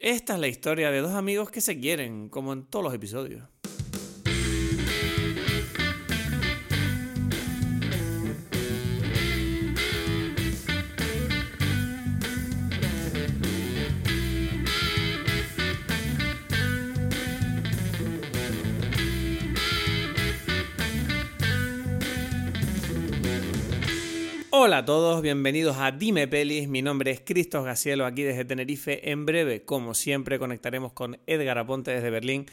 Esta es la historia de dos amigos que se quieren, como en todos los episodios. Hola a todos, bienvenidos a Dime Pelis. Mi nombre es Cristos Gacielo, aquí desde Tenerife. En breve, como siempre, conectaremos con Edgar Aponte desde Berlín.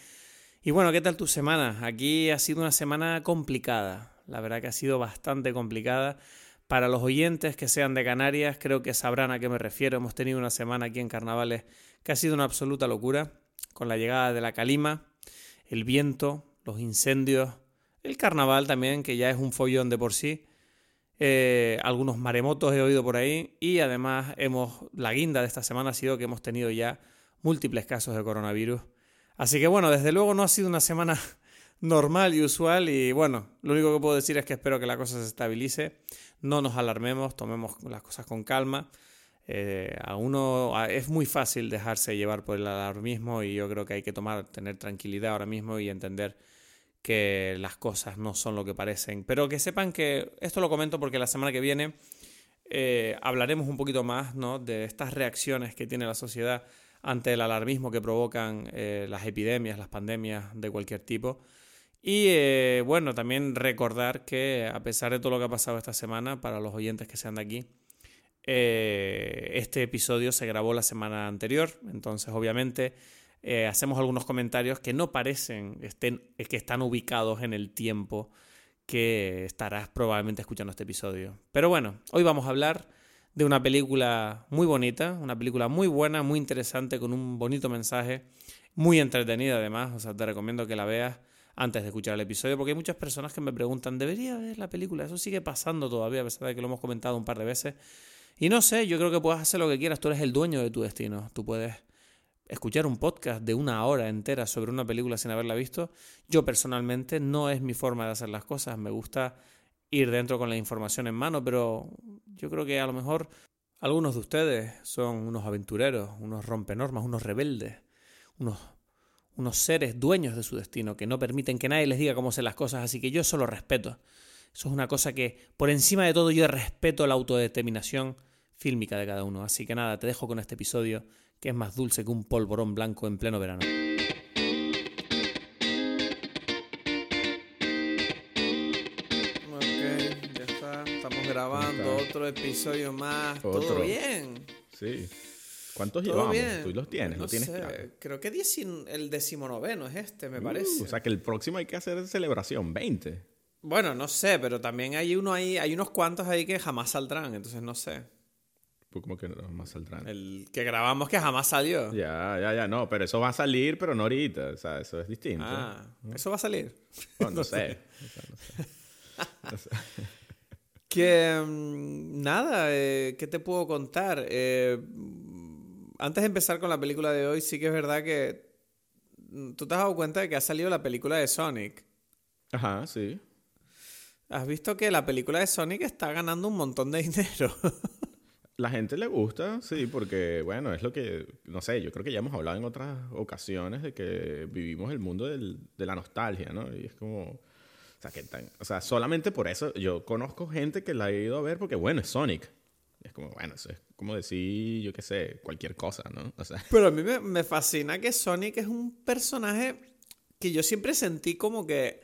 Y bueno, ¿qué tal tu semana? Aquí ha sido una semana complicada. La verdad que ha sido bastante complicada. Para los oyentes que sean de Canarias, creo que sabrán a qué me refiero. Hemos tenido una semana aquí en Carnavales que ha sido una absoluta locura, con la llegada de la calima, el viento, los incendios, el carnaval también, que ya es un follón de por sí. Eh, algunos maremotos he oído por ahí y además hemos la guinda de esta semana ha sido que hemos tenido ya múltiples casos de coronavirus. Así que bueno, desde luego no ha sido una semana normal y usual y bueno, lo único que puedo decir es que espero que la cosa se estabilice, no nos alarmemos, tomemos las cosas con calma. Eh, a uno es muy fácil dejarse llevar por el alarmismo y yo creo que hay que tomar, tener tranquilidad ahora mismo y entender que las cosas no son lo que parecen. Pero que sepan que esto lo comento porque la semana que viene eh, hablaremos un poquito más ¿no? de estas reacciones que tiene la sociedad ante el alarmismo que provocan eh, las epidemias, las pandemias de cualquier tipo. Y eh, bueno, también recordar que a pesar de todo lo que ha pasado esta semana, para los oyentes que sean de aquí, este episodio se grabó la semana anterior, entonces obviamente eh, hacemos algunos comentarios que no parecen estén, que están ubicados en el tiempo que estarás probablemente escuchando este episodio. Pero bueno, hoy vamos a hablar de una película muy bonita, una película muy buena, muy interesante, con un bonito mensaje, muy entretenida además, o sea, te recomiendo que la veas antes de escuchar el episodio, porque hay muchas personas que me preguntan, ¿debería ver la película? Eso sigue pasando todavía, a pesar de que lo hemos comentado un par de veces. Y no sé, yo creo que puedes hacer lo que quieras, tú eres el dueño de tu destino, tú puedes escuchar un podcast de una hora entera sobre una película sin haberla visto, yo personalmente no es mi forma de hacer las cosas. Me gusta ir dentro con la información en mano, pero yo creo que a lo mejor algunos de ustedes son unos aventureros, unos rompenormas, unos rebeldes, unos, unos seres dueños de su destino que no permiten que nadie les diga cómo hacer las cosas, así que yo eso lo respeto. Eso es una cosa que, por encima de todo, yo respeto la autodeterminación fílmica de cada uno. Así que nada, te dejo con este episodio que es más dulce que un polvorón blanco en pleno verano. Ok, ya está. Estamos grabando otro episodio más. ¿Todo bien? Sí. ¿Cuántos llevamos? Bien? Tú los tienes, no tienes sé. Creo que el decimonoveno es este, me uh, parece. O sea que el próximo hay que hacer celebración, 20. Bueno, no sé, pero también hay uno ahí, hay unos cuantos ahí que jamás saldrán, entonces no sé. Como que jamás saldrán. El que grabamos que jamás salió. Ya, ya, ya, no, pero eso va a salir, pero no ahorita, o sea, eso es distinto. Ah, ¿eso va a salir? no, sé. que, nada, eh, ¿qué te puedo contar? Eh, antes de empezar con la película de hoy, sí que es verdad que mm, tú te has dado cuenta de que ha salido la película de Sonic. Ajá, sí. Has visto que la película de Sonic está ganando un montón de dinero. La gente le gusta, sí, porque, bueno, es lo que, no sé, yo creo que ya hemos hablado en otras ocasiones de que vivimos el mundo del, de la nostalgia, ¿no? Y es como, o sea, que tan, o sea, solamente por eso yo conozco gente que la ha ido a ver porque, bueno, es Sonic. Es como, bueno, eso es como decir, yo qué sé, cualquier cosa, ¿no? O sea. Pero a mí me, me fascina que Sonic es un personaje que yo siempre sentí como que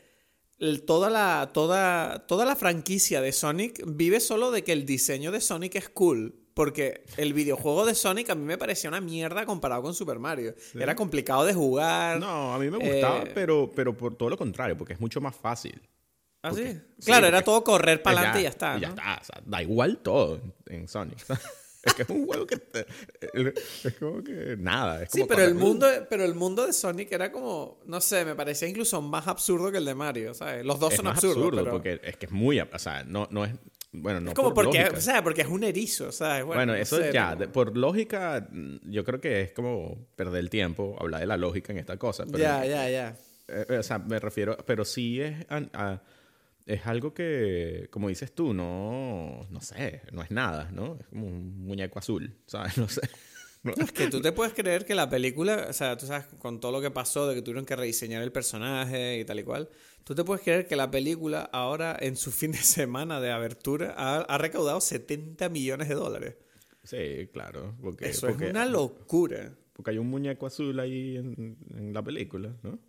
toda la, toda, toda la franquicia de Sonic vive solo de que el diseño de Sonic es cool. Porque el videojuego de Sonic a mí me parecía una mierda comparado con Super Mario. Era complicado de jugar. No, a mí me gustaba, eh, pero, pero por todo lo contrario, porque es mucho más fácil. ¿Ah, sí? Claro, era todo correr para adelante y ya está. Y ya está. O sea, da igual todo en Sonic. es que es un juego que es como que nada sí pero el mundo pero el mundo de Sonic era como no sé me parecía incluso más absurdo que el de Mario ¿sabes? los dos son absurdos absurdo porque es que es muy o sea no, no es bueno, no. Es como porque, o sea, porque es un erizo, ¿sabes? Bueno, eso ya, por lógica, yo creo que es como perder el tiempo hablar de la lógica en esta cosa. ya, ya, ya. Eh, o sea, me refiero, pero sí es, es algo que, como dices tú, no, no sé, no es nada, ¿no? Es como un muñeco azul, ¿sabes? No sé. Es que tú te puedes creer que la película, o sea, tú sabes, con todo lo que pasó, de que tuvieron que rediseñar el personaje y tal y cual, tú te puedes creer que la película ahora, en su fin de semana de abertura, ha, ha recaudado 70 millones de dólares. Sí, claro. Porque, Eso porque, es una locura. porque hay un muñeco azul ahí en, en la película, ¿no?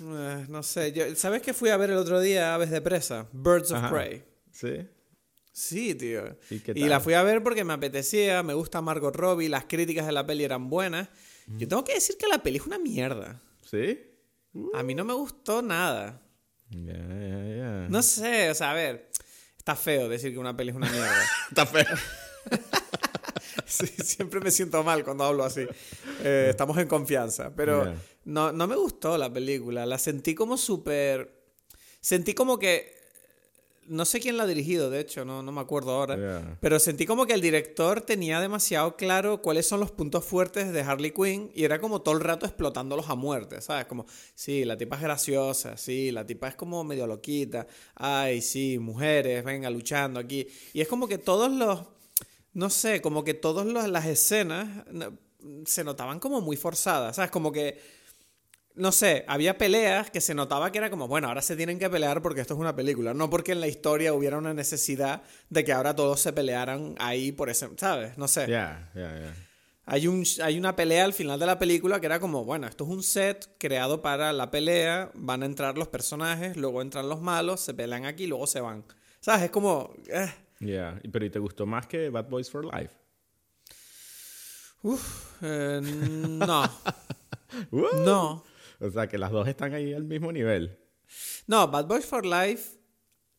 Eh, no sé, yo- ¿sabes qué fui a ver el otro día Aves de Presa? Birds of Ajá. Prey. Sí. Sí, tío. ¿Y la fui a ver porque me apetecía, me gusta Margot Robbie, las críticas de la peli eran buenas. Yo tengo que decir que la peli es una mierda. ¿Sí? A mí no me gustó nada. Ya, ya, ya. No sé, o sea, a ver, está feo decir que una peli es una mierda. Está feo. Sí, siempre me siento mal cuando hablo así. Eh, estamos en confianza, pero no, no me gustó la película. La sentí como súper... Sentí como que... No sé quién la ha dirigido, de hecho, no, no me acuerdo ahora. Pero sentí como que el director tenía demasiado claro cuáles son los puntos fuertes de Harley Quinn y era como todo el rato explotándolos a muerte, ¿sabes? Como, sí, la tipa es graciosa, sí, la tipa es como medio loquita, ay, sí, mujeres, venga, luchando aquí. Y es como que todos los, no sé, como que todas los- las escenas se notaban como muy forzadas, ¿sabes? Como que no sé, había peleas que se notaba que era como, bueno, ahora se tienen que pelear porque esto es una película, no porque en la historia hubiera una necesidad de que ahora todos se pelearan ahí por ese, ¿sabes? No sé. Ya, ya, ya. Hay, un, hay una pelea al final de la película que era como, bueno, esto es un set creado para la pelea, van a entrar los personajes, luego entran los malos, se pelean aquí, luego se van. ¿Sabes? Es como... eh, Ya. Y- Pero ¿y te gustó más que Bad Boys for Life? eh, no, no. O sea, que las dos están ahí al mismo nivel. No, Bad Boys for Life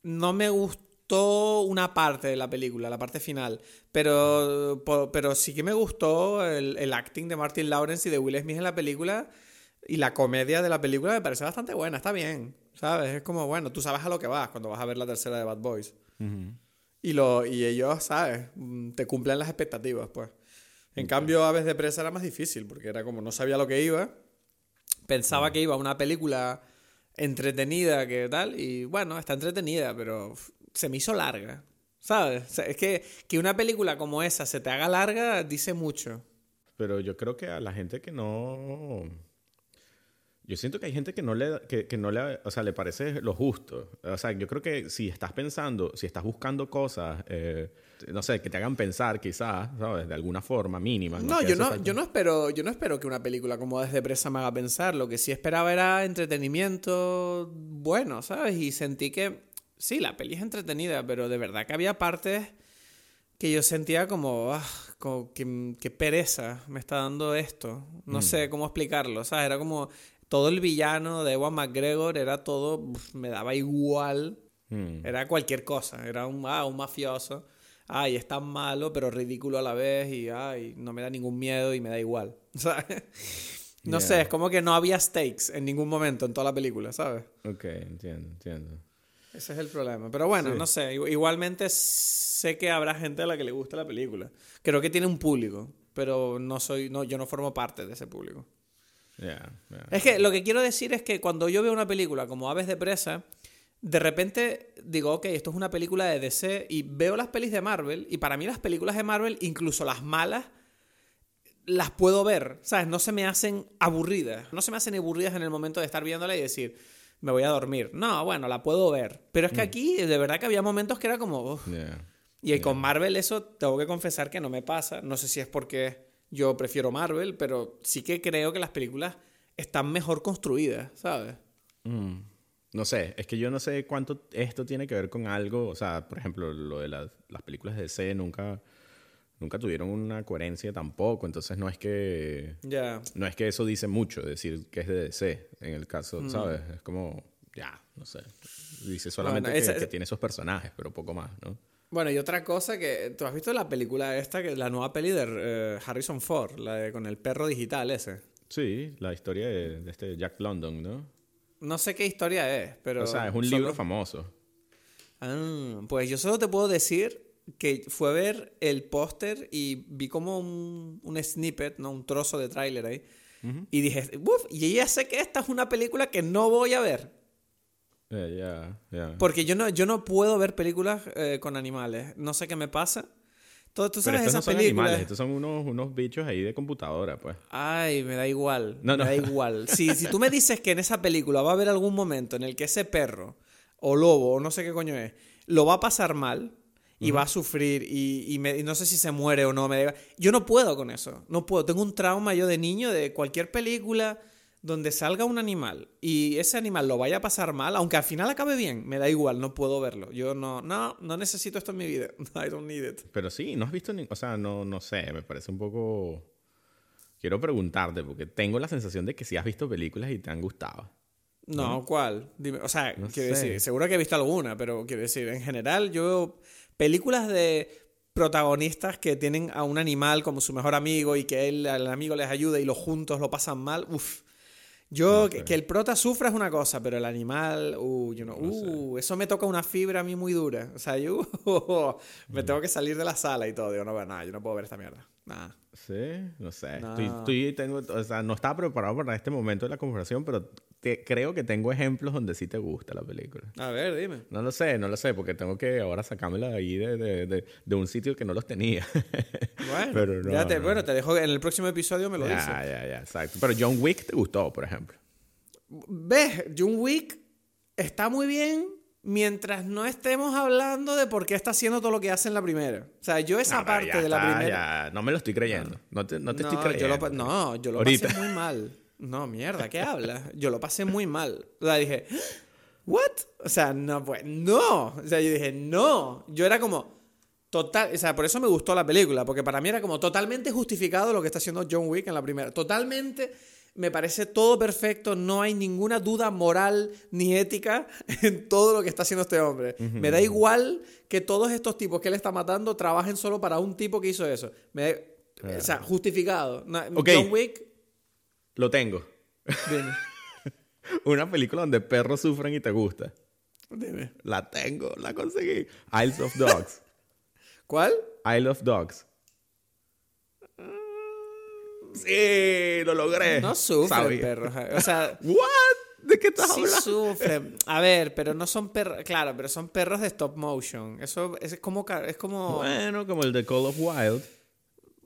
no me gustó una parte de la película, la parte final. Pero, pero sí que me gustó el, el acting de Martin Lawrence y de Will Smith en la película. Y la comedia de la película me parece bastante buena, está bien. ¿Sabes? Es como, bueno, tú sabes a lo que vas cuando vas a ver la tercera de Bad Boys. Y, lo, y ellos, ¿sabes? Mm, Te cumplen las expectativas, pues. En cambio, Aves de Presa era más difícil, porque era como no sabía lo que iba. Pensaba que iba a una película entretenida, que tal, y bueno, está entretenida, pero se me hizo larga. ¿Sabes? O sea, es que, que una película como esa se te haga larga dice mucho. Pero yo creo que a la gente que no... Yo siento que hay gente que no le, que, que no le, o sea, le parece lo justo. O sea, yo creo que si estás pensando, si estás buscando cosas, eh, no sé, que te hagan pensar quizás, ¿sabes? De alguna forma mínima. No, yo no, falta. yo no espero, yo no espero que una película como Desde Presa me haga pensar. Lo que sí esperaba era entretenimiento bueno, ¿sabes? Y sentí que sí, la peli es entretenida, pero de verdad que había partes que yo sentía como, ah, como que, que pereza me está dando esto. No sé cómo explicarlo, ¿sabes? Era como todo el villano de Ewan McGregor era todo, me daba igual. Mm. Era cualquier cosa. Era un, ah, un mafioso. Ay, es tan malo, pero ridículo a la vez. Y ay, no me da ningún miedo y me da igual. ¿Sabes? No Yeah. sé, es como que no había stakes en ningún momento en toda la película, ¿sabes? Ok, entiendo, entiendo. Ese es el problema. Pero bueno, Sí. no sé. Igu- Igualmente sé que habrá gente a la que le gusta la película. Creo que tiene un público, pero no soy, no, yo no formo parte de ese público. Ya. Es que lo que quiero decir es que cuando yo veo una película como Aves de Presa, de repente digo, ok, esto es una película de DC y veo las pelis de Marvel y para mí las películas de Marvel, incluso las malas, las puedo ver, ¿sabes? No se me hacen aburridas, no se me hacen aburridas en el momento de estar viéndola y decir, me voy a dormir. No, bueno, la puedo ver. Pero es que aquí de verdad que había momentos que era como... Y con Marvel eso tengo que confesar que no me pasa. No sé si es porque yo prefiero Marvel, pero sí que creo que las películas están mejor construidas, ¿sabes? Mm. No sé, es que yo no sé cuánto esto tiene que ver con algo. O sea, por ejemplo, lo de las, las películas de DC nunca, nunca tuvieron una coherencia tampoco. Entonces no es que. No es que eso dice mucho, decir que es de DC en el caso, ¿sabes? Es como, ya, no sé. Dice solamente Bueno, que, esa- que tiene esos personajes, pero poco más, ¿no? Bueno, y otra cosa que... ¿Tú has visto la película esta, que la nueva peli de eh, Harrison Ford, la de con el perro digital ese? Sí, la historia de, de este Jack London, ¿no? No sé qué historia es, pero... o sea, es un solo- libro famoso. Ah, pues yo solo te puedo decir que fue a ver el póster y vi como un, un snippet, ¿no? Un trozo de tráiler ahí. Y dije, uff, y ya sé que esta es una película que no voy a ver. Ya, ya, ya. Porque yo no, yo no puedo ver películas eh, con animales. No sé qué me pasa. ¿Tú Pero sabes estos no son películas? animales, estos son unos, unos bichos ahí de computadora, pues. Ay, me da igual. No, no. Me da igual. Si, si tú me dices que en esa película va a haber algún momento en el que ese perro, o lobo, o no sé qué coño es, lo va a pasar mal y va a sufrir y, y me- y no sé si se muere o no. Me Yo no puedo con eso. No puedo. Tengo un trauma yo de niño de cualquier película donde salga un animal y ese animal lo vaya a pasar mal, aunque al final acabe bien, me da igual, no puedo verlo. Yo no, no, no necesito esto en mi vida. I don't need it. Pero sí, no has visto ni... O sea, no, no sé, me parece un poco... Quiero preguntarte, porque tengo la sensación de que sí has visto películas y te han gustado. No, ¿cuál? Dime, o sea, No quiero sé. decir, seguro que he visto alguna, pero quiero decir, en general yo veo películas de protagonistas que tienen a un animal como su mejor amigo y que él, al amigo les ayuda y los juntos lo pasan mal, uff. Yo, No que, el prota sufra es una cosa, pero el animal, uh, yo no, No sé. uh, eso me toca una fibra a mí muy dura. O sea, yo me tengo que salir de la sala y todo. Digo, no, nada, yo no puedo ver esta mierda. Nada. Sí, no sé. No. Estoy, estoy- tengo, o sea, no estaba preparado para este momento de la conversación, pero te- creo que tengo ejemplos donde sí te gusta la película. A ver, dime. No lo sé, no lo sé, porque tengo que ahora sacármela de ahí de, de, de, de un sitio que no los tenía. Bueno, Pero no, ya te, no. bueno, te dejo en el próximo episodio me lo dices. ya, ya, ya, exacto. Pero John Wick te gustó, por ejemplo. ¿Ves? John Wick está muy bien mientras no estemos hablando de por qué está haciendo todo lo que hace en la primera. O sea, yo esa No, parte ya de la está, primera... ya, no me lo estoy creyendo. No te, no te estoy creyendo. yo lo, pa- no, yo lo Ahorita. pasé muy mal. No, mierda, ¿qué hablas? Yo lo pasé muy mal. O sea, dije, ¿what? O sea, no, pues, no. O sea, yo dije, no. Yo era como, total, o sea, por eso me gustó la película, porque para mí era como totalmente justificado lo que está haciendo John Wick en la primera. Totalmente, me parece todo perfecto, no hay ninguna duda moral ni ética en todo lo que está haciendo este hombre. Me da igual que todos estos tipos que él está matando trabajen solo para un tipo que hizo eso. Me da- o sea, justificado. No, Ok. John Wick, Lo tengo. dime, Una película donde perros sufren y te gusta. dime. La tengo, la conseguí. Isles of Dogs. ¿Cuál? Isle of Dogs. Sí, lo logré. No sufren perros. O sea, ¿What? ¿De qué estás sí hablando? sufren. A ver, pero no son perros. Claro, pero son perros de stop motion. Eso es como. Es como Bueno, como el de Call of Wild.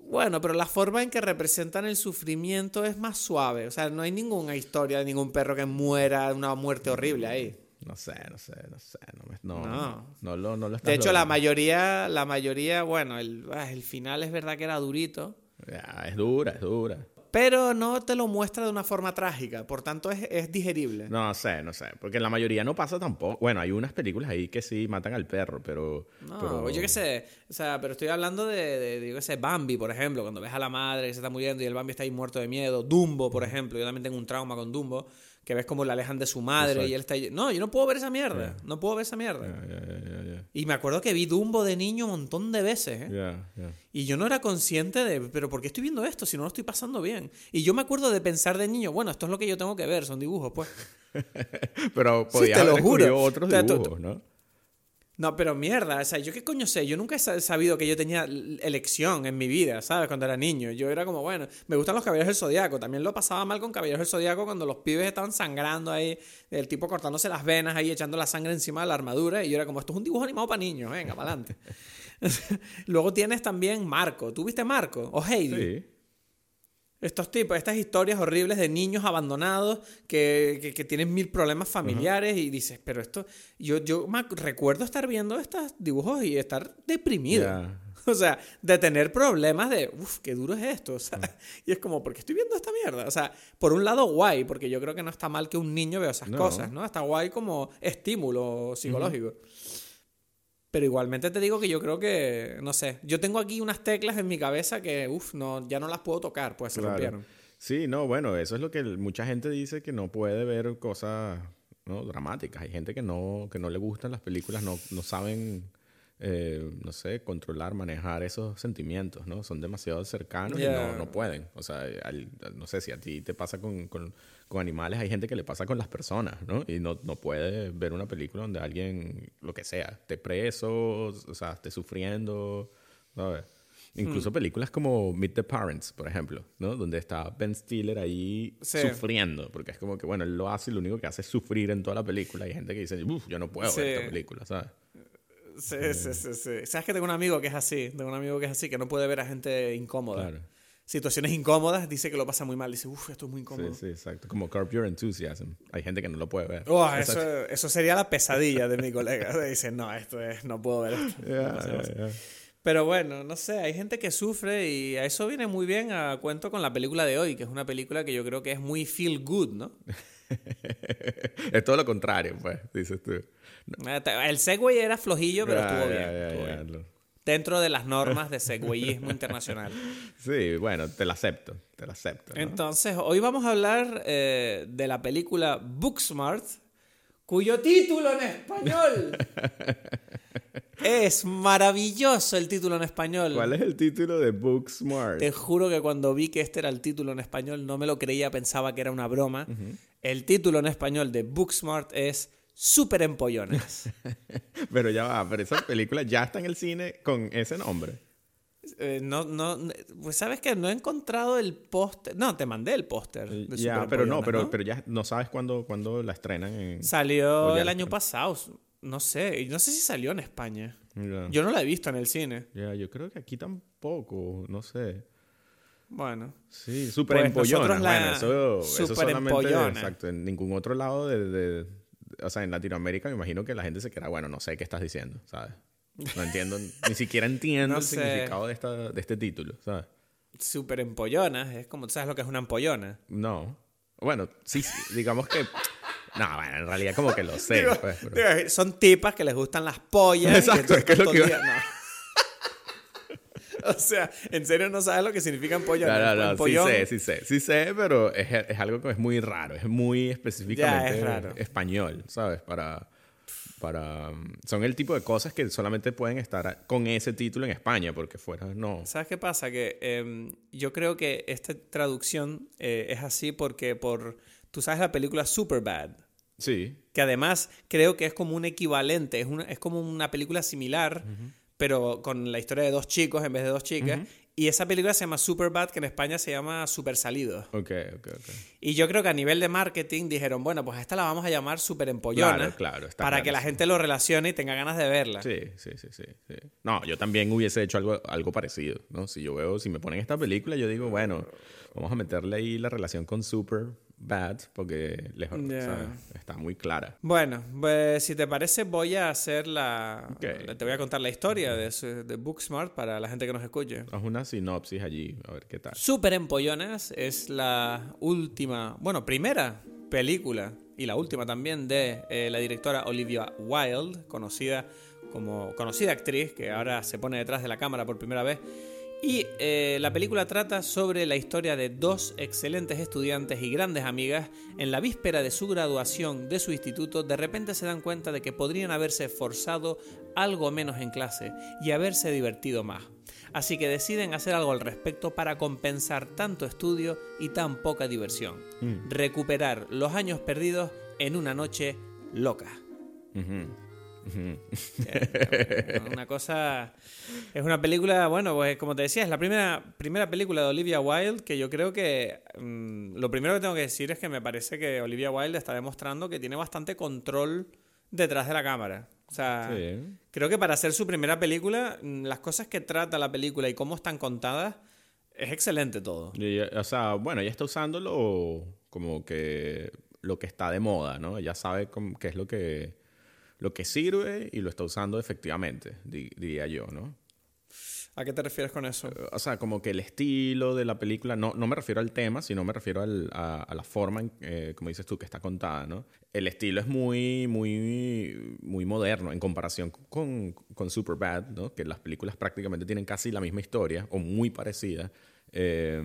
Bueno, pero la forma en que representan el sufrimiento es más suave. O sea, no hay ninguna historia de ningún perro que muera una muerte horrible ahí. No sé, no sé, no sé. No, me- no, No. no. no lo, no lo estás De hecho, la mayoría, la mayoría, bueno, el, ah, el final es verdad que era durito. Ya, es dura, es dura. Pero no te lo muestra de una forma trágica. Por tanto, es, es digerible. No sé, no sé. Porque en la mayoría no pasa tampoco. Bueno, hay unas películas ahí que sí matan al perro, pero. No, pero- yo qué sé, o sea, pero estoy hablando de, de, de, yo qué sé, Bambi, por ejemplo, cuando ves a la madre que se está muriendo y el Bambi está ahí muerto de miedo, Dumbo, por ejemplo, yo también tengo un trauma con Dumbo, que ves como le alejan de su madre y él está ahí, no, yo no puedo ver esa mierda, no puedo ver esa mierda. Y me acuerdo que vi Dumbo de niño un montón de veces, ¿eh? Y yo no era consciente de, pero ¿por qué estoy viendo esto si no lo estoy pasando bien? Y yo me acuerdo de pensar de niño, bueno, esto es lo que yo tengo que ver, son dibujos, pues. Pero Sí, te lo juro. escogido otros dibujos, ¿no? No, pero mierda, o sea, yo qué coño sé, yo nunca he sa- sabido que yo tenía elección en mi vida, ¿sabes? Cuando era niño, yo era como, bueno, me gustan los caballeros del zodiaco, también lo pasaba mal con caballeros del zodiaco cuando los pibes estaban sangrando ahí, el tipo cortándose las venas ahí, echando la sangre encima de la armadura, y yo era como, esto es un dibujo animado para niños, venga, para adelante. Luego tienes también Marco, ¿tú viste Marco? O Heidi. Sí. Estos tipos, estas historias horribles de niños abandonados que, que- que tienen mil problemas familiares y dices, pero esto, yo, yo me recuerdo estar viendo estos dibujos y estar deprimido. O sea, de tener problemas de, uff, qué duro es esto. O sea, y es como, ¿por qué estoy viendo esta mierda? O sea, por un lado guay, porque yo creo que no está mal que un niño vea esas No. cosas, ¿no? Está guay como estímulo psicológico. Pero igualmente te digo que yo creo que, no sé, yo tengo aquí unas teclas en mi cabeza que, uff, no, ya no las puedo tocar, pues se Claro. rompieron. Sí, no, bueno, eso es lo que mucha gente dice que no puede ver cosas ¿no? dramáticas. Hay gente que no, que no le gustan las películas, no, no saben, eh, no sé, controlar, manejar esos sentimientos, ¿no? Son demasiado cercanos y no, no pueden. O sea, al- no sé si a ti te pasa con, con- con animales, hay gente que le pasa con las personas, ¿no? Y no, no puede ver una película donde alguien, lo que sea, esté preso, o sea, esté sufriendo, ¿sabes? Hmm. Incluso películas como Meet the Parents, por ejemplo, ¿no? Donde está Ben Stiller ahí Sí. sufriendo, porque es como que, bueno, él lo hace y lo único que hace es sufrir en toda la película. Hay gente que dice, uff, yo no puedo ver esta película, ¿sabes? Sí, sí, sí, sí. Sabes que tengo un amigo que es así, tengo un amigo que es así, que no puede ver a gente incómoda. Claro. Situaciones incómodas, dice que lo pasa muy mal. Dice, uff, esto es muy Sí, incómodo. sí, exacto. Como Curb Your Enthusiasm. Hay gente que no lo puede ver. Oh, eso, eso sería la pesadilla de mi colega. Dice, no, esto es, no puedo ver esto. Ya, No ya, ya. Pero bueno, no sé, hay gente que sufre y a eso viene muy bien a cuento con la película de hoy, que es una película que yo creo que es muy feel good, ¿no? es todo lo contrario, pues, dices tú. El Segway era flojillo, pero estuvo bien. estuvo bien. Dentro de las normas de Segwayismo internacional. Sí, bueno, te la acepto, te la acepto. ¿no? Entonces, hoy vamos a hablar eh, de la película Booksmart, cuyo título en español es maravilloso el título en español. ¿Cuál es el título de Booksmart? Te juro que cuando vi que este era el título en español no me lo creía, pensaba que era una broma. El título en español de Booksmart es Super Empollones. Pero ya va, pero esa película ya está en el cine con ese nombre. Eh, no, no, pues sabes que no he encontrado el póster. No, te mandé el póster. Ya, Super pero no, pero, pero ya no sabes cuándo, cuándo la estrenan en... Salió el año pasado. No sé, y no sé si salió en España. Yo no la he visto en el cine. Ya, yo creo que aquí tampoco, no sé. Bueno, Sí, súper Pues empollona. Bueno, eso, eso súper solamente, empollona. exacto, en ningún otro lado de, de- o sea, en Latinoamérica me imagino que la gente se queda, bueno, no sé qué estás diciendo, ¿sabes? No entiendo, ni siquiera entiendo No el sé. significado de, esta, de este título, ¿sabes? super empollonas. Es como, ¿tú sabes lo que es una empollona? No. Bueno, sí, sí, digamos que... No, bueno, en realidad como que lo sé. Digo, pues, pero- digo, son tipas que les gustan las pollas. Exacto, entonces es que es lo todo que el iba- día- no. o sea, ¿en serio no sabes lo que significa empollona? No, no, no, sí sé, sí sé, sí sé, pero es, es algo que es muy raro, es muy específicamente raro. español, ¿sabes? Para, para, son el tipo de cosas que solamente pueden estar con ese título en España, porque fuera no. ¿Sabes qué pasa? Que em, yo creo que esta traducción eh, es así porque por... Tú sabes la película Superbad. Sí, que además creo que es como un equivalente, es, una, es como una película similar, pero con la historia de dos chicos en vez de dos chicas. Y esa película se llama Superbad, que en España se llama Super Salido. ok, ok, ok. Y yo creo que a nivel de marketing dijeron, bueno, pues a esta la vamos a llamar Super Empollona. Claro, claro, está para que la clarísimo. gente lo relacione y tenga ganas de verla. Sí, sí, sí, sí, sí. No, yo también hubiese hecho algo, algo parecido, ¿no? Si yo veo, si me ponen esta película, yo digo, bueno, vamos a meterle ahí la relación con Super Bad, porque les, o sea, está muy clara. Bueno, pues si te parece voy a hacer la... Ok. Te voy a contar la historia de, su- de Booksmart para la gente que nos escuche. Haz una sinopsis allí, a ver qué tal. Super Empollonas es la última, bueno, primera película y la última también de eh, la directora Olivia Wilde, conocida como conocida actriz que ahora se pone detrás de la cámara por primera vez. Y eh, la película trata sobre la historia de dos excelentes estudiantes y grandes amigas. En la víspera de su graduación de su instituto, de repente se dan cuenta de que podrían haberse esforzado algo menos en clase y haberse divertido más. Así que deciden hacer algo al respecto para compensar tanto estudio y tan poca diversión. Mm. Recuperar los años perdidos en una noche loca. Una cosa. Es una película, bueno, pues como te decía, es la primera, primera película de Olivia Wilde que yo creo que. mm, lo primero que tengo que decir es que me parece que Olivia Wilde está demostrando que tiene bastante control detrás de la cámara. O sea, Sí. creo que para hacer su primera película, mm, las cosas que trata la película y cómo están contadas, es excelente todo. Y o sea, bueno, ella está usándolo como que lo que está de moda, ¿no? Ella sabe cómo- qué es lo que, lo que sirve y lo está usando efectivamente, di- diría yo, ¿no? ¿A qué te refieres con eso? O sea, como que el estilo de la película, no, no me refiero al tema, sino me refiero al- a, a la forma, en, eh, como dices tú, que está contada, ¿no? El estilo es muy, muy, muy moderno en comparación con, con Superbad, ¿no? Que las películas prácticamente tienen casi la misma historia o muy parecida. Eh,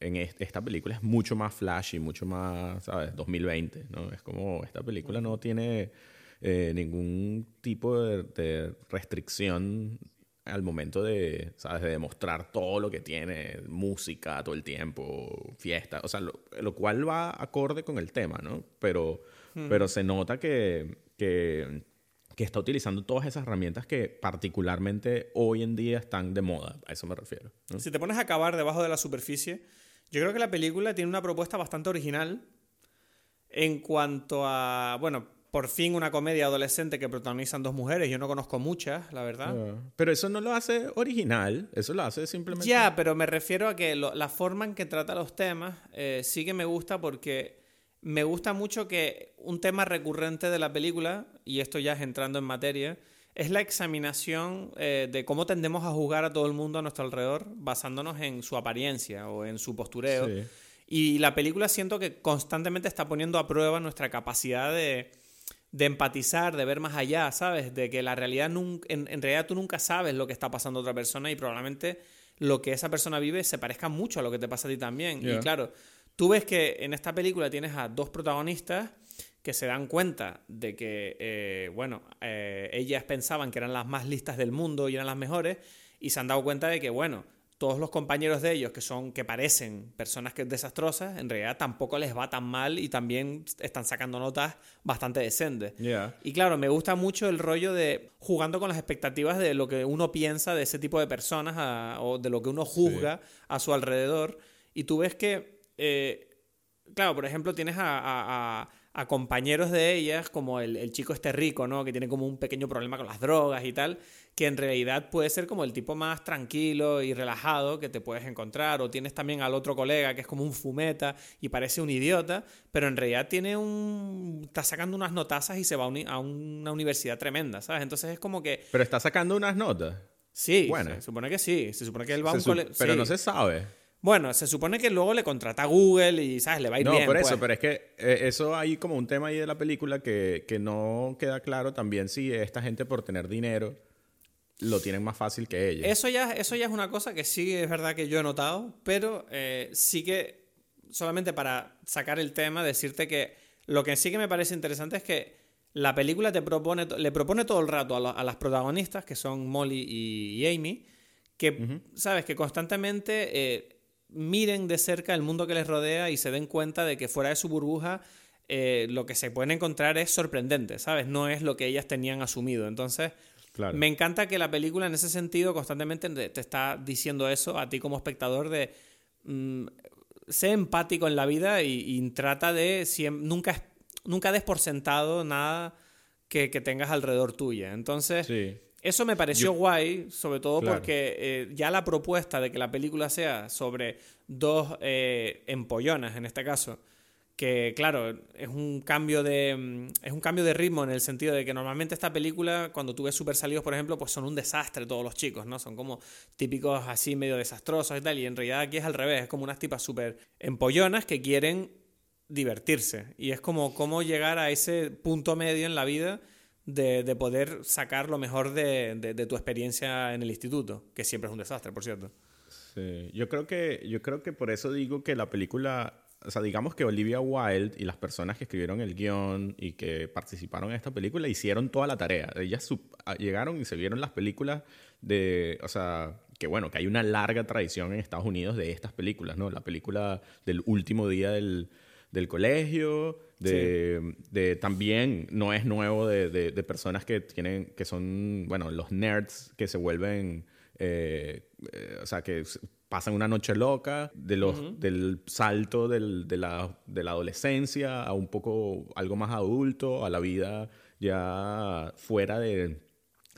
en est- esta película es mucho más flashy, mucho más, ¿sabes? 2020, ¿no? Es como, esta película no tiene eh, ningún tipo de, de restricción al momento de, ¿sabes? de demostrar todo lo que tiene, música todo el tiempo, fiesta, o sea, lo, lo cual va acorde con el tema, ¿no? Pero, pero se nota que, que, que está utilizando todas esas herramientas que particularmente hoy en día están de moda, a eso me refiero. ¿no? Si te pones a cavar debajo de la superficie, yo creo que la película tiene una propuesta bastante original en cuanto a, bueno, por fin una comedia adolescente que protagonizan dos mujeres. Yo no conozco muchas, la verdad. Ah, pero eso no lo hace original, eso lo hace simplemente... Ya, pero me refiero a que la forma en que trata los temas eh, sí que me gusta porque me gusta mucho que un tema recurrente de la película, y esto ya es entrando en materia, es la examinación eh, de cómo tendemos a juzgar a todo el mundo a nuestro alrededor basándonos en su apariencia o en su postureo. Y la película siento que constantemente está poniendo a prueba nuestra capacidad de, empatizar, de ver más allá, ¿sabes? De que la realidad, en, en, realidad tú nunca sabes lo que está pasando a otra persona y probablemente lo que esa persona vive se parezca mucho a lo que te pasa a ti también. Y claro, tú ves que en esta película tienes a dos protagonistas que se dan cuenta de que, eh, bueno, eh, ellas pensaban que eran las más listas del mundo y eran las mejores, y se han dado cuenta de que, bueno, todos los compañeros de ellos que son que parecen personas que desastrosas, en realidad tampoco les va tan mal y también están sacando notas bastante decentes. Y claro, me gusta mucho el rollo de jugando con las expectativas de lo que uno piensa de ese tipo de personas o de lo que uno juzga a su alrededor. Y tú ves que, eh, claro, por ejemplo, tienes a a compañeros de ellas, como el, chico este rico, ¿no? Que tiene como un pequeño problema con las drogas y tal, que en realidad puede ser como el tipo más tranquilo y relajado que te puedes encontrar. O tienes también al otro colega que es como un fumeta y parece un idiota, pero en realidad tiene un... está sacando unas notazas y se va a, una universidad tremenda, ¿sabes? Entonces es como que... Pero está sacando unas notas. Sí, bueno. se supone que sí. Se supone que él va a un colegio... Pero no se sabe. Bueno, se supone que luego le contrata a Google y, ¿sabes? Le va a ir bien. No, por eso, pues. pero es que eh, eso hay como un tema ahí de la película que, que no queda claro también si esta gente por tener dinero lo tienen más fácil que ella. Eso ya, eso ya es una cosa que sí es verdad que yo he notado, pero eh, sí que, solamente para sacar el tema, decirte que lo que sí que me parece interesante es que la película te propone, le propone todo el rato a, las protagonistas, que son Molly y, Amy, que, ¿sabes? Que constantemente... Eh, miren de cerca el mundo que les rodea y se den cuenta de que fuera de su burbuja eh, lo que se pueden encontrar es sorprendente, ¿sabes? No es lo que ellas tenían asumido. Entonces, me encanta que la película en ese sentido constantemente te está diciendo eso a ti como espectador de... Mm, sé empático en la vida y, trata de... nunca, nunca des por sentado nada que, tengas alrededor tuya. Entonces... Eso me pareció guay, sobre todo porque eh, ya la propuesta de que la película sea sobre dos eh, empollonas, en este caso, que claro, es un cambio de mm, es un cambio de ritmo en el sentido de que normalmente esta película cuando tú ves Super Salidos, por ejemplo, pues son un desastre todos los chicos, ¿no? Son como típicos así medio desastrosos y tal, y en realidad aquí es al revés, es como unas tipas súper empollonas que quieren divertirse y es como cómo llegar a ese punto medio en la vida de, poder sacar lo mejor de, tu experiencia en el instituto, que siempre es un desastre, por cierto. Sí, yo creo que, yo creo que por eso digo que la película, o sea, digamos que Olivia Wilde y las personas que escribieron el guion y que participaron en esta película hicieron toda la tarea. Ellas llegaron y se vieron las películas de, o sea, que bueno, que hay una larga tradición en Estados Unidos de estas películas, ¿no? La película del último día del, del colegio, de, también no es nuevo de, personas que tienen, que son, bueno, los nerds que se vuelven, eh, eh, o sea, que pasan una noche loca, de los, del salto de, la, de la adolescencia a un poco algo más adulto, a la vida ya fuera de,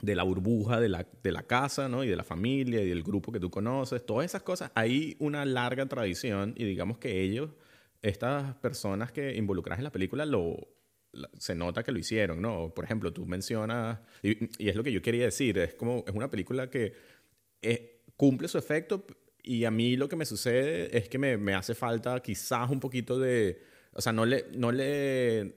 la burbuja de la, de la casa, ¿no? Y de la familia y del grupo que tú conoces, todas esas cosas. Hay una larga tradición y digamos que ellos estas personas que involucras en la película lo, se nota que lo hicieron, ¿no? Por ejemplo, tú mencionas, y, es lo que yo quería decir, es como, es una película que eh, cumple su efecto y a mí lo que me sucede es que me, me, hace falta quizás un poquito de, o sea, no le, no le,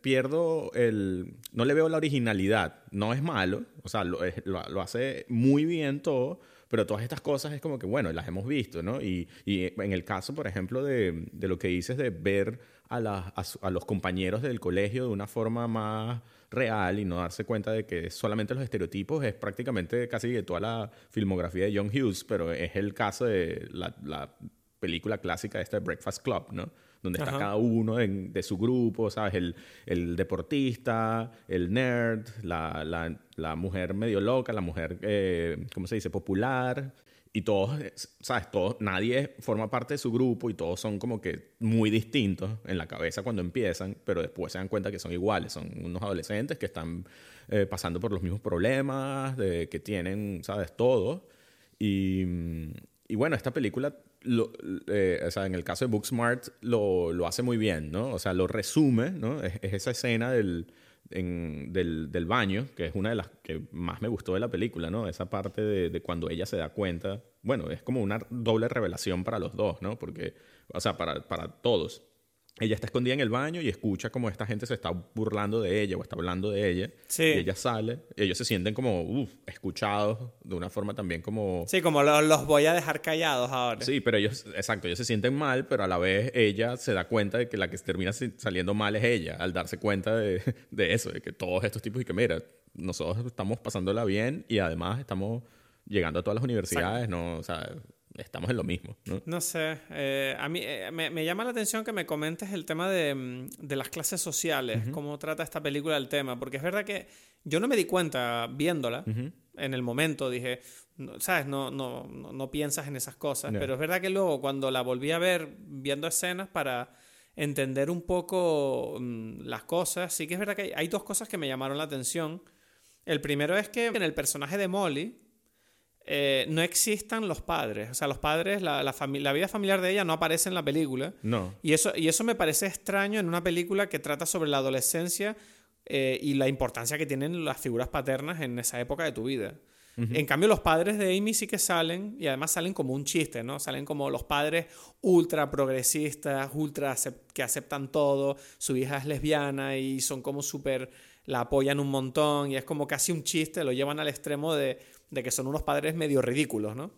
pierdo el, no le veo la originalidad, no es malo, o sea, lo, lo hace muy bien todo, pero todas estas cosas es como que, bueno, las hemos visto, ¿no? Y, y en el caso, por ejemplo, de, de lo que dices de ver a, la, a, los compañeros del colegio de una forma más real y no darse cuenta de que solamente los estereotipos es prácticamente casi de toda la filmografía de John Hughes, pero es el caso de la, la película clásica esta de Breakfast Club, ¿no? Donde está cada uno de su grupo, ¿sabes? El, el deportista, el nerd, la, la, la, mujer medio loca, la mujer, eh, ¿cómo se dice?, popular. y todos, ¿sabes? Todos, nadie forma parte de su grupo y todos son como que muy distintos en la cabeza cuando empiezan, pero después se dan cuenta que son iguales, son unos adolescentes que están eh, pasando por los mismos problemas, de, que tienen, ¿sabes? Todo. Y, y bueno, esta película, lo, eh, o sea, en el caso de Booksmart, lo, lo hace muy bien, ¿no? O sea, lo resume, ¿no? es esa escena del en, del, del, baño, que es una de las que más me gustó de la película, ¿no? Esa parte de, de, cuando ella se da cuenta, bueno, es como una doble revelación para los dos, ¿no? Porque, o sea, para, para todos ella está escondida en el baño y escucha como esta gente se está burlando de ella o está hablando de ella. Sí. Y ella sale. ellos se sienten como, uff, escuchados de una forma también como... Sí, como los, voy a dejar callados ahora. Sí, pero ellos, exacto, ellos se sienten mal, pero a la vez ella se da cuenta de que la que termina saliendo mal es ella, al darse cuenta de, de eso, de que todos estos tipos y que, mira, nosotros estamos pasándola bien y además estamos llegando a todas las universidades, ¿no? O sea, estamos en lo mismo. No, no sé, eh, a mí eh, me, me, llama la atención que me comentes el tema de, mm, de las clases sociales, cómo trata esta película el tema, porque es verdad que yo no me di cuenta viéndola en el momento, dije, ¿sabes? No, no, no, piensas en esas cosas, pero es verdad que luego cuando la volví a ver viendo escenas para entender un poco mm, las cosas, sí que es verdad que hay, hay dos cosas que me llamaron la atención. El primero es que en el personaje de Molly, eh, no existan los padres. O sea, los padres, la, la, vida familiar de ella no aparece en la película. No. Y eso, y eso me parece extraño en una película que trata sobre la adolescencia eh, y la importancia que tienen las figuras paternas en esa época de tu vida. En cambio, los padres de Amy sí que salen, y además salen como un chiste, ¿no? Salen como los padres ultra progresistas, ultra que aceptan todo, su hija es lesbiana y son como súper, la apoyan un montón, y es como casi un chiste, lo llevan al extremo de de que son unos padres medio ridículos, ¿no?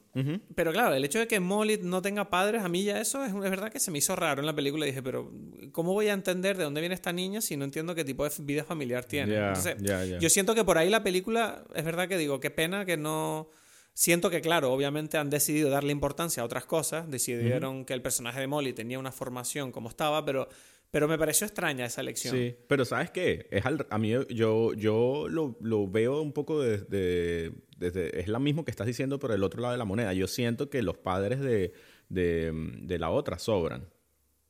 Pero claro, el hecho de que Molly no tenga padres, a mí ya eso es, verdad que se me hizo raro en la película. Dije, pero ¿cómo voy a entender de dónde viene esta niña si no entiendo qué tipo de vida familiar tiene? Entonces, yo siento que por ahí la película, es verdad que digo, qué pena que no... Siento que, claro, obviamente han decidido darle importancia a otras cosas, decidieron que el personaje de Molly tenía una formación como estaba, pero pero me pareció extraña esa elección. Sí, pero ¿sabes qué? Es a mí yo, yo lo, lo veo un poco desde, desde... Es lo mismo que estás diciendo por el otro lado de la moneda. Yo siento que los padres de, de, de la otra sobran.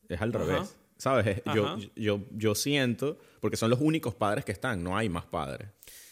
Es al revés. ¿Sabes? Yo, yo, yo siento... Porque son los únicos padres que están. No hay más padres.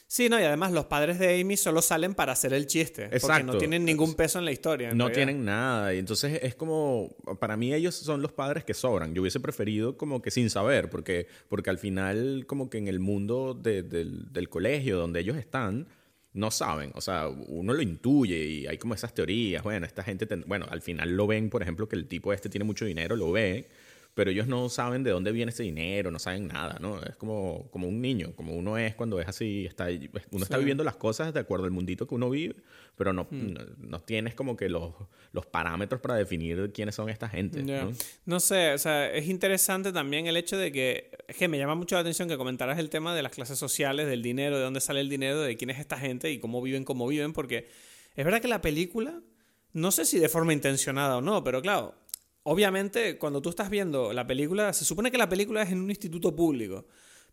Sí, no, y además los padres de Amy solo salen para hacer el chiste. Exacto. Porque no tienen ningún peso en la historia. no tienen nada. Y entonces es como, para mí ellos son los padres que sobran. Yo hubiese preferido como que sin saber, porque, porque al final como que en el mundo del, del colegio donde ellos están, no saben, o sea, uno lo intuye y hay como esas teorías, bueno, esta gente, bueno, al final lo ven, por ejemplo, que el tipo este tiene mucho dinero, lo ve, pero ellos no saben de dónde viene ese dinero, no saben nada, ¿no? Es como, como un niño, como uno es cuando es así, está, uno está viviendo las cosas de acuerdo al mundito que uno vive, pero no, hmm. no, tienes como que los, los parámetros para definir quiénes son esta gente. ¿no? ¿no? sé, o sea, es interesante también el hecho de que, es que me llama mucho la atención que comentaras el tema de las clases sociales, del dinero, de dónde sale el dinero, de quién es esta gente y cómo viven, cómo viven, porque es verdad que la película, no sé si de forma intencionada o no, pero claro, obviamente, cuando tú estás viendo la película, se supone que la película es en un instituto público.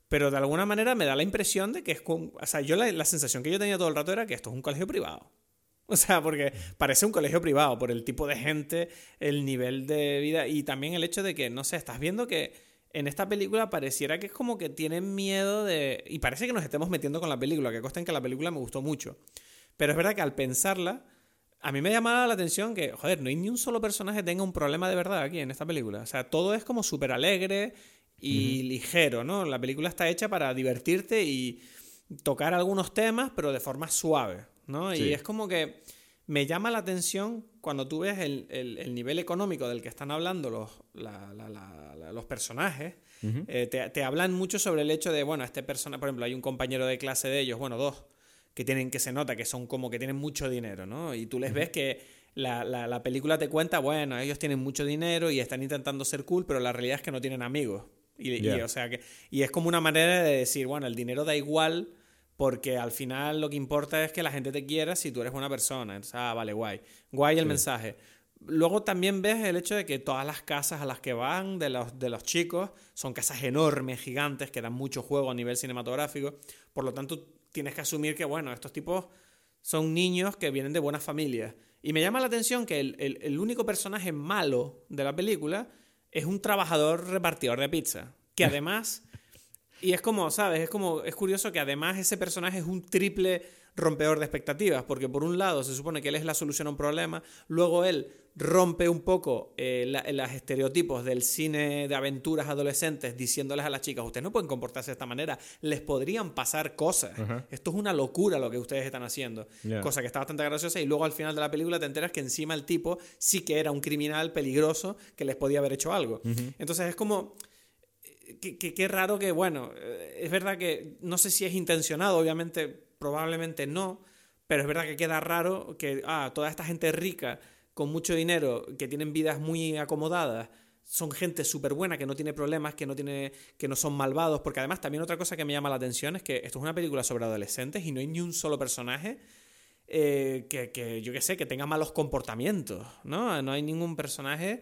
Pero de alguna manera me da la impresión de que es con. O sea, yo la, sensación que yo tenía todo el rato era que esto es un colegio privado. O sea, porque parece un colegio privado por el tipo de gente, el nivel de vida y también el hecho de que, no sé, estás viendo que en esta película pareciera que es como que tienen miedo de... Y parece que nos estemos metiendo con la película, que consta en que la película me gustó mucho. Pero es verdad que al pensarla, a mí me llamaba la atención que, joder, no hay ni un solo personaje que tenga un problema de verdad aquí en esta película. O sea, todo es como súper alegre y ligero, ¿no? La película está hecha para divertirte y tocar algunos temas, pero de forma suave, ¿no? Y es como que me llama la atención cuando tú ves el, nivel económico del que están hablando los, los personajes. Eh, te, te, hablan mucho sobre el hecho de, bueno, este persona, por ejemplo, hay un compañero de clase de ellos, bueno, dos, que tienen que se nota que son como que tienen mucho dinero, ¿no? Y tú les ves que la, la, película te cuenta, bueno, ellos tienen mucho dinero y están intentando ser cool, pero la realidad es que no tienen amigos. Y, o sea que, y es como una manera de decir, bueno, el dinero da igual porque al final lo que importa es que la gente te quiera si tú eres buena persona. Entonces, ah, vale, guay. Guay el mensaje. Luego también ves el hecho de que todas las casas a las que van de los, de los chicos son casas enormes, gigantes, que dan mucho juego a nivel cinematográfico. Por lo tanto, tienes que asumir que, bueno, estos tipos son niños que vienen de buenas familias. Y me llama la atención que el, el- el único personaje malo de la película es un trabajador repartidor de pizza. Que además. Y es como, ¿sabes? Es como. Es curioso que además ese personaje es un triple rompedor de expectativas. Porque por un lado se supone que él es la solución a un problema. Luego él rompe un poco eh, la- los estereotipos del cine de aventuras adolescentes diciéndoles a las chicas, ustedes no pueden comportarse de esta manera, les podrían pasar cosas. Esto es una locura lo que ustedes están haciendo. Cosa que está bastante graciosa y luego al final de la película te enteras que encima el tipo sí que era un criminal peligroso que les podía haber hecho algo. Entonces es como... Qué, qué- qué raro que, bueno, eh, es verdad que no sé si es intencionado, obviamente, probablemente no, pero es verdad que queda raro que ah, toda esta gente rica, con mucho dinero, que tienen vidas muy acomodadas, son gente súper buena, que no tiene problemas, que no, tiene, que no son malvados, porque además también otra cosa que me llama la atención es que esto es una película sobre adolescentes y no hay ni un solo personaje eh, que, que, yo qué sé, que tenga malos comportamientos, ¿no? No hay ningún personaje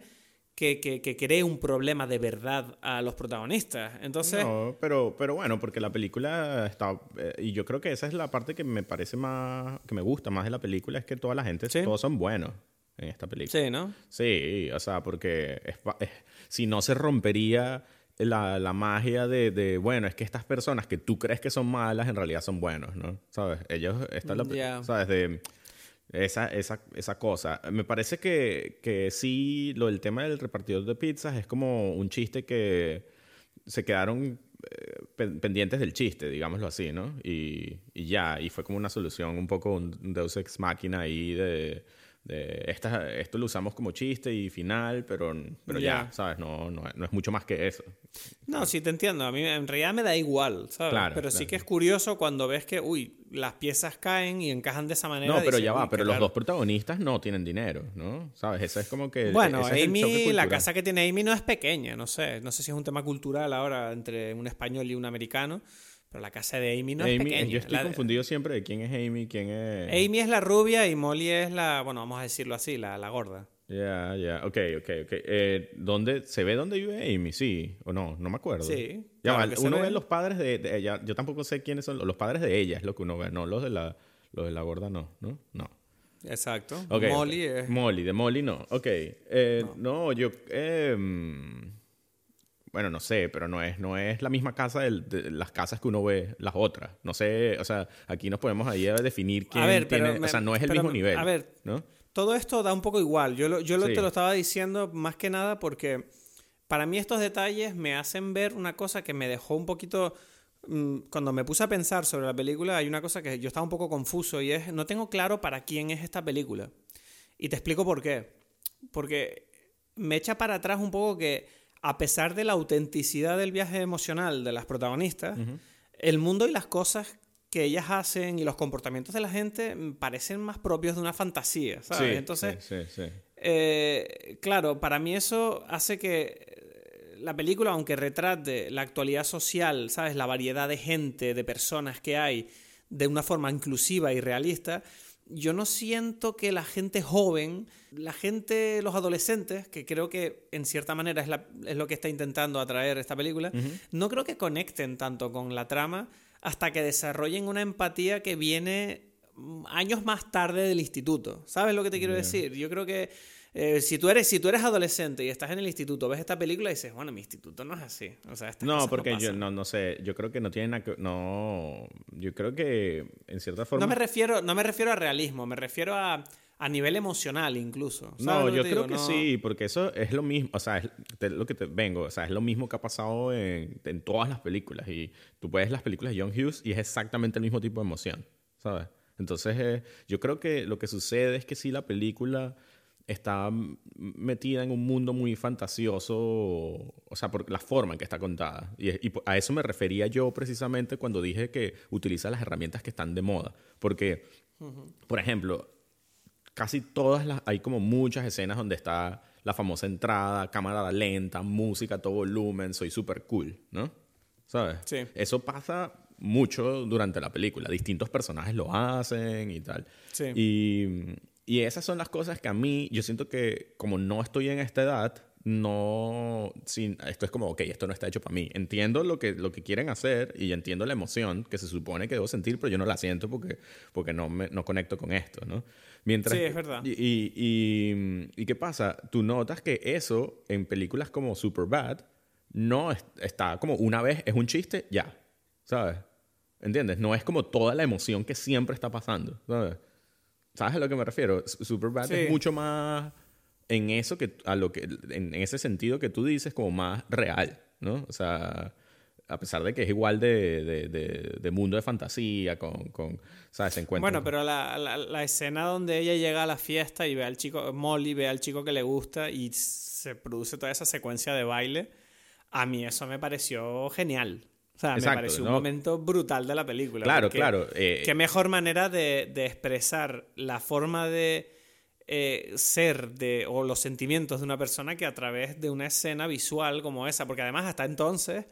que, que, que cree un problema de verdad a los protagonistas. Entonces, No, pero, pero bueno, porque la película está... eh, y yo creo que esa es la parte que me parece más... que me gusta más de la película, es que toda la gente, Sí. todos son buenos en esta película. sí, ¿no? Sí, o sea, porque es si no se rompería la, la magia de, de, bueno, es que estas personas que tú crees que son malas en realidad son buenos, ¿no? ¿Sabes? Ellos, esta es la, Ya. ¿sabes? De esa, esa, esa cosa. Me parece que, que sí, lo del tema del repartidor de pizzas es como un chiste que se quedaron eh, pen- pendientes del chiste, digámoslo así, ¿no? Y, y ya, y fue como una solución, un poco un un Deus Ex Máquina ahí de... de esta, esto lo usamos como chiste y final, pero, pero ya, Ya. ¿sabes? No, no, no es mucho más que eso. No, sí te entiendo. A mí en realidad me da igual, ¿sabes? Claro, pero sí claro. que es curioso cuando ves que, uy, las piezas caen y encajan de esa manera. No, pero dices, ya va, "Uy, pero qué los raro". dos protagonistas no tienen dinero, ¿no? ¿Sabes? Eso es como que... Bueno, Amy, la casa que tiene Amy no es pequeña, no sé. No sé si es un tema cultural ahora entre un español y un americano, pero la casa de Amy no es Amy, pequeña. yo estoy La confundido siempre de quién es Amy, quién es... Amy es la rubia y Molly es la, bueno, vamos a decirlo así, la, la gorda. Ya, ya, ok, ok, ok. Eh, ¿dónde, ¿Se ve dónde vive Amy? Sí, o no, no me acuerdo. Sí, Ya claro uno ve. los padres de, de ella, yo tampoco sé quiénes son, los padres de ella es lo que uno ve, no los de la, los de la gorda no, ¿no? No. Exacto. Ok, Molly es... Molly, de Molly no. Ok. Eh, no. yo... eh, mm, bueno, no sé, pero no es, no es la misma casa del- de las casas que uno ve las otras. No sé, o sea, aquí nos podemos ahí a definir quién A ver, tiene... o sea, no es el pero mismo nivel. a ver, ¿no? Todo esto da un poco igual. Yo, lo- yo lo- Sí. te lo estaba diciendo más que nada porque para mí estos detalles me hacen ver una cosa que me dejó un poquito... mm, Cuando me puse a pensar sobre la película, hay una cosa que yo estaba un poco confuso y es, no tengo claro para quién es esta película. Y te explico por qué. Porque me echa para atrás un poco que, a pesar de la autenticidad del viaje emocional de las protagonistas, el mundo y las cosas que ellas hacen y los comportamientos de la gente mm, parecen más propios de una fantasía, ¿sabes? Sí, Entonces, sí, sí, sí. eh, claro, para mí eso hace que eh, la película, aunque retrate la actualidad social, ¿sabes? La variedad de gente, de personas que hay, de una forma inclusiva y realista, yo no siento que la gente joven, la gente, los adolescentes, que creo que en cierta manera es, la- es lo que está intentando atraer esta película, no creo que conecten tanto con la trama hasta que desarrollen una empatía que viene mm, años más tarde del instituto. ¿Sabes lo que te quiero decir? Yo creo que eh, si, tú eres, si tú eres adolescente y estás en el instituto, ves esta película y dices, bueno, mi instituto no es así. O sea, No, porque yo pasan. no, no sé, yo creo que no tiene nada que... No, yo creo que en cierta forma... No me refiero, no me refiero a realismo, me refiero a, a nivel emocional incluso. ¿Sabes No, yo creo digo? que No- sí, porque eso es lo mismo, o sea, es lo que te vengo, o sea, es lo mismo que ha pasado en, en todas las películas y tú ves las películas de John Hughes y es exactamente el mismo tipo de emoción, ¿sabes? Entonces, eh, yo creo que lo que sucede es que sí la película está metida en un mundo muy fantasioso, o sea, por la forma en que está contada. Y, y a eso me refería yo precisamente cuando dije que utiliza las herramientas que están de moda, porque, por ejemplo, casi todas las, hay como muchas escenas donde está la famosa entrada, cámara lenta, música a todo volumen, soy súper cool, ¿no? ¿Sabes? Sí. Eso pasa mucho durante la película, distintos personajes lo hacen y tal. Sí. Y, y esas son las cosas que a mí, yo siento que como no estoy en esta edad, no, sin, esto es como, ok, esto no está hecho para mí. Entiendo lo que, lo que quieren hacer y entiendo la emoción que se supone que debo sentir, pero yo no la siento porque, porque no, me, no conecto con esto, ¿no? Mientras, sí, es verdad. Y, y, y, qué pasa? Tú notas que eso en películas como Superbad no está como una vez es un chiste, ya, ¿sabes? ¿Entiendes? No es como toda la emoción que siempre está pasando, ¿sabes? ¿Sabes a lo que me refiero? Superbad es mucho más en eso que a lo que en, ese sentido que tú dices como más real, ¿no? O sea, a pesar de que es igual de, de, de, mundo de fantasía, con, con ¿sabes? Se encuentra... Bueno, pero la, la, la, escena donde ella llega a la fiesta y ve al chico, Molly ve al chico que le gusta y se produce toda esa secuencia de baile, a mí eso me pareció genial. O sea, me pareció un momento brutal de la película. Claro, claro. Eh, qué mejor manera de, de expresar la forma de eh, ser de, o los sentimientos de una persona que a través de una escena visual como esa, porque además hasta entonces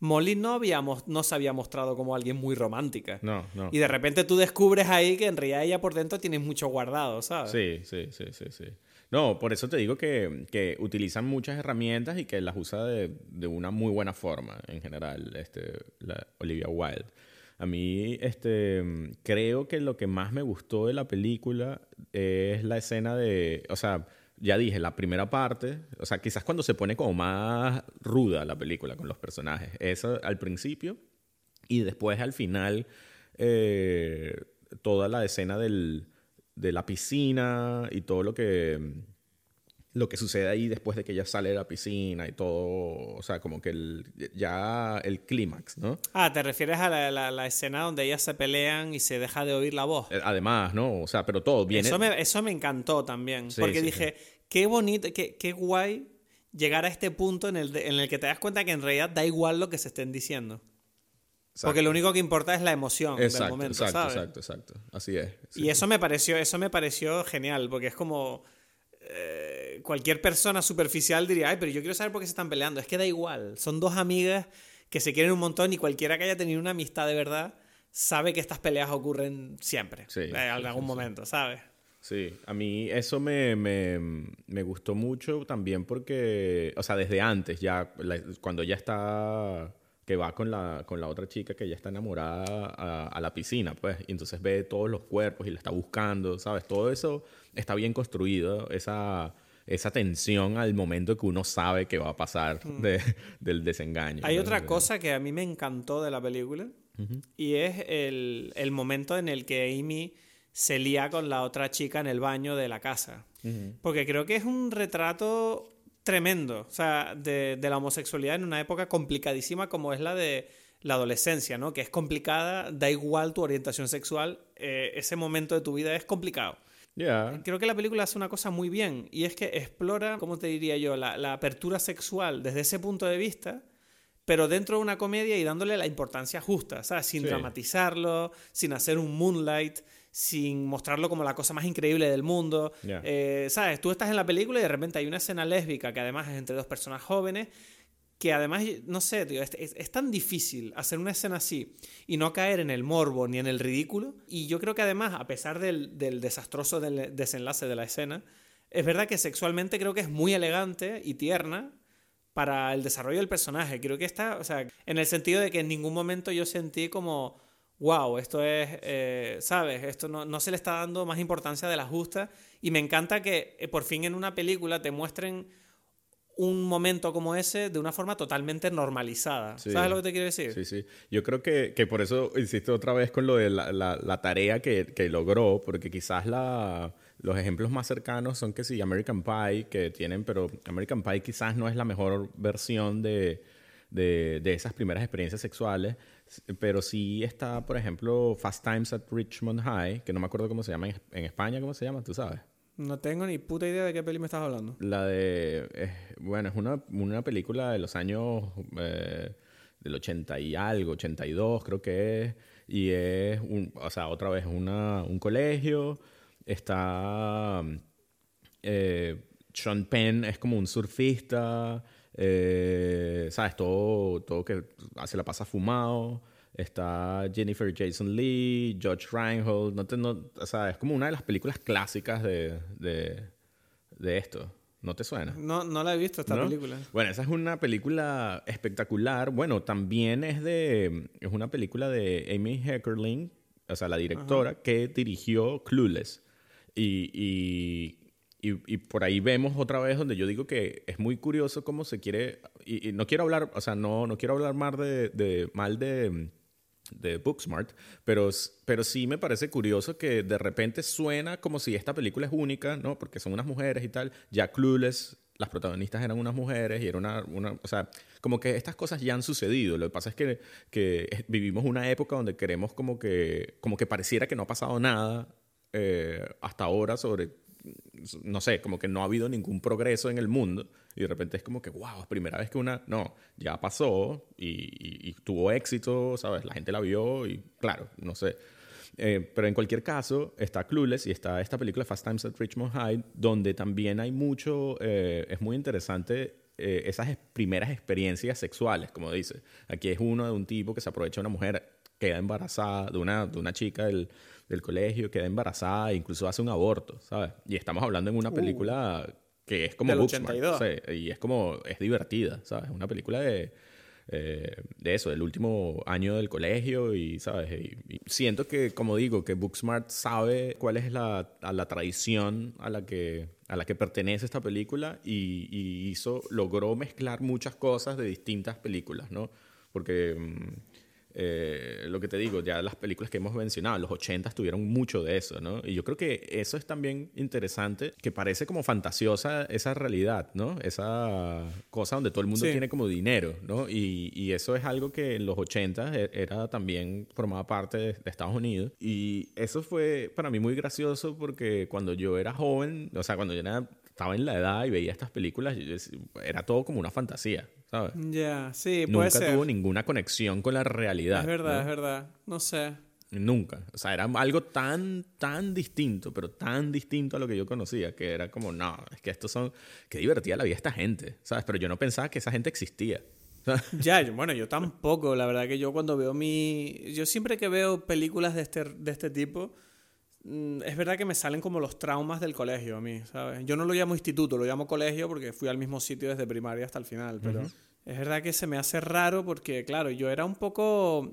Molly no, habíamos, no se había mostrado como alguien muy romántica. No, no. Y de repente tú descubres ahí que en realidad ella por dentro tiene mucho guardado, ¿sabes? Sí, sí, sí, sí, sí. No, por eso te digo que, que utilizan muchas herramientas y que las usa de, de una muy buena forma en general, este, Olivia Wilde. A mí, este, creo que lo que más me gustó de la película es la escena de, o sea, ya dije, la primera parte, o sea, quizás cuando se pone como más ruda la película con los personajes, eso al principio y después al final eh, toda la escena del, de la piscina y todo lo que lo que sucede ahí después de que ella sale de la piscina y todo, o sea, como que el, ya el clímax, ¿no? Ah, te refieres a la, la, escena donde ellas se pelean y se deja de oír la voz. Eh, además, ¿no? O sea, pero todo viene... Eso me, eso me encantó también, porque dije, qué bonito, qué, qué, guay llegar a este punto en el, en el que te das cuenta que en realidad da igual lo que se estén diciendo. Porque lo único que importa es la emoción exacto, del momento, exacto, ¿sabes? Exacto, exacto, Así es. Y eso me pareció, eso me pareció genial, porque es como cualquier persona superficial diría, ay, pero yo quiero saber por qué se están peleando. Es que da igual. Son dos amigas que se quieren un montón y cualquiera que haya tenido una amistad de verdad sabe que estas peleas ocurren siempre. en algún momento, ¿sabes? Sí, a mí eso me, me, me, gustó mucho también porque, o sea, desde antes, ya cuando ya está, que va con la, con la otra chica que ya está enamorada a, a, la piscina, pues, y entonces ve todos los cuerpos y la está buscando, ¿sabes? Todo eso está bien construido, esa, esa tensión al momento que uno sabe que va a pasar mm. del desengaño. Hay otra cosa que a mí me encantó de la película y es el, el, momento en el que Amy se lía con la otra chica en el baño de la casa. Porque creo que es un retrato tremendo, o sea, de, de, la homosexualidad en una época complicadísima como es la de la adolescencia, ¿no? Que es complicada, da igual tu orientación sexual, eh, ese momento de tu vida es complicado. Creo que la película hace una cosa muy bien y es que explora, ¿cómo te diría yo?, la, apertura sexual desde ese punto de vista, pero dentro de una comedia y dándole la importancia justa, ¿sabes? Sin dramatizarlo, sin hacer un moonlight, sin mostrarlo como la cosa más increíble del mundo. Eh, ¿Sabes? Tú estás en la película y de repente hay una escena lésbica que además es entre dos personas jóvenes que además, no sé, tío, es, tan difícil hacer una escena así y no caer en el morbo ni en el ridículo. Y yo creo que además, a pesar del, desastroso desenlace de la escena, es verdad que sexualmente creo que es muy elegante y tierna para el desarrollo del personaje. Creo que está, o sea, en el sentido de que en ningún momento yo sentí como, wow, esto es, eh, ¿sabes? Esto no, no, se le está dando más importancia de la justa. Y me encanta que eh, por fin en una película te muestren un momento como ese de una forma totalmente normalizada. ¿Sabes lo que te quiero decir? Sí, sí. Yo creo que, que por eso insisto otra vez con lo de la, la, tarea que, que, logró, porque quizás la, los ejemplos más cercanos son que sí, American Pie, que tienen, pero American Pie quizás no es la mejor versión de, de, de esas primeras experiencias sexuales, pero sí está, por ejemplo, Fast Times at Richmond High, que no me acuerdo cómo se llama en, en España, ¿cómo se llama? ¿Tú sabes? No tengo ni puta idea de qué peli me estás hablando. La de. bueno, es una, una, película de los años. Eh, del 80 y algo, 82 creo que es. Y es. Un, o sea, otra vez, una, un colegio. Está. Eh, Sean Penn es como un surfista. Eh, ¿Sabes? Todo, todo que se la pasa fumado. Está Jennifer Jason Lee, George Reinhold. No, o sea, es como una de las películas clásicas de, de, de esto. ¿No te suena? No, no la he visto esta película. Bueno, esa es una película espectacular. Bueno, también es de. Es una película de Amy Heckerling, o sea, la directora, que dirigió Clueless. Y, y, y, por ahí vemos otra vez donde yo digo que es muy curioso cómo se quiere. Y, no quiero hablar, o sea, no, no quiero hablar mal de, de mal de de Booksmart, pero, pero sí me parece curioso que de repente suena como si esta película es única, ¿no? Porque son unas mujeres y tal. Ya Clueless, las protagonistas eran unas mujeres y era una, una o sea, como que estas cosas ya han sucedido. Lo que pasa es que, que vivimos una época donde queremos como que, como que pareciera que no ha pasado nada eh, hasta ahora sobre no sé, como que no ha habido ningún progreso en el mundo y de repente es como que, wow, primera vez que una, no, ya pasó y, tuvo éxito, ¿sabes? La gente la vio y claro, no sé. Eh, pero en cualquier caso, está Clueless y está esta película Fast Times at Richmond High, donde también hay mucho, eh, es muy interesante eh, esas primeras experiencias sexuales, como dice. Aquí es uno de un tipo que se aprovecha de una mujer, queda embarazada, de una, de una chica del del colegio, queda embarazada e incluso hace un aborto, ¿sabes? Y estamos hablando en una uh. película que es como del 82. y es como, es divertida, ¿sabes? Una película de, eh, de eso, del último año del colegio y, ¿sabes? Y, siento que, como digo, que Booksmart sabe cuál es la, la tradición a la que a la que pertenece esta película y, y hizo, logró mezclar muchas cosas de distintas películas, ¿no? Porque... Eh, lo que te digo, ya las películas que hemos mencionado, los 80 tuvieron mucho de eso, ¿no? Y yo creo que eso es también interesante, que parece como fantasiosa esa realidad, ¿no? Esa cosa donde todo el mundo tiene como dinero, ¿no? Y, y, eso es algo que en los 80 e, era también, formaba parte de, de Estados Unidos. Y eso fue para mí muy gracioso porque cuando yo era joven, o sea, cuando yo era estaba en la edad y veía estas películas, era todo como una fantasía, ¿sabes? Ya, sí, puede Nunca tuvo ninguna conexión con la realidad. Es verdad, es verdad. No sé. Nunca. O sea, era algo tan, tan distinto, pero tan distinto a lo que yo conocía, que era como, no, es que estos son, qué divertida la vida esta gente, ¿sabes? Pero yo no pensaba que esa gente existía. ya, bueno, yo tampoco. La verdad que yo cuando veo mi... Yo siempre que veo películas de este, de este tipo es verdad que me salen como los traumas del colegio a mí, ¿sabes? Yo no lo llamo instituto, lo llamo colegio porque fui al mismo sitio desde primaria hasta el final, pero es verdad que se me hace raro porque, claro, yo era un poco...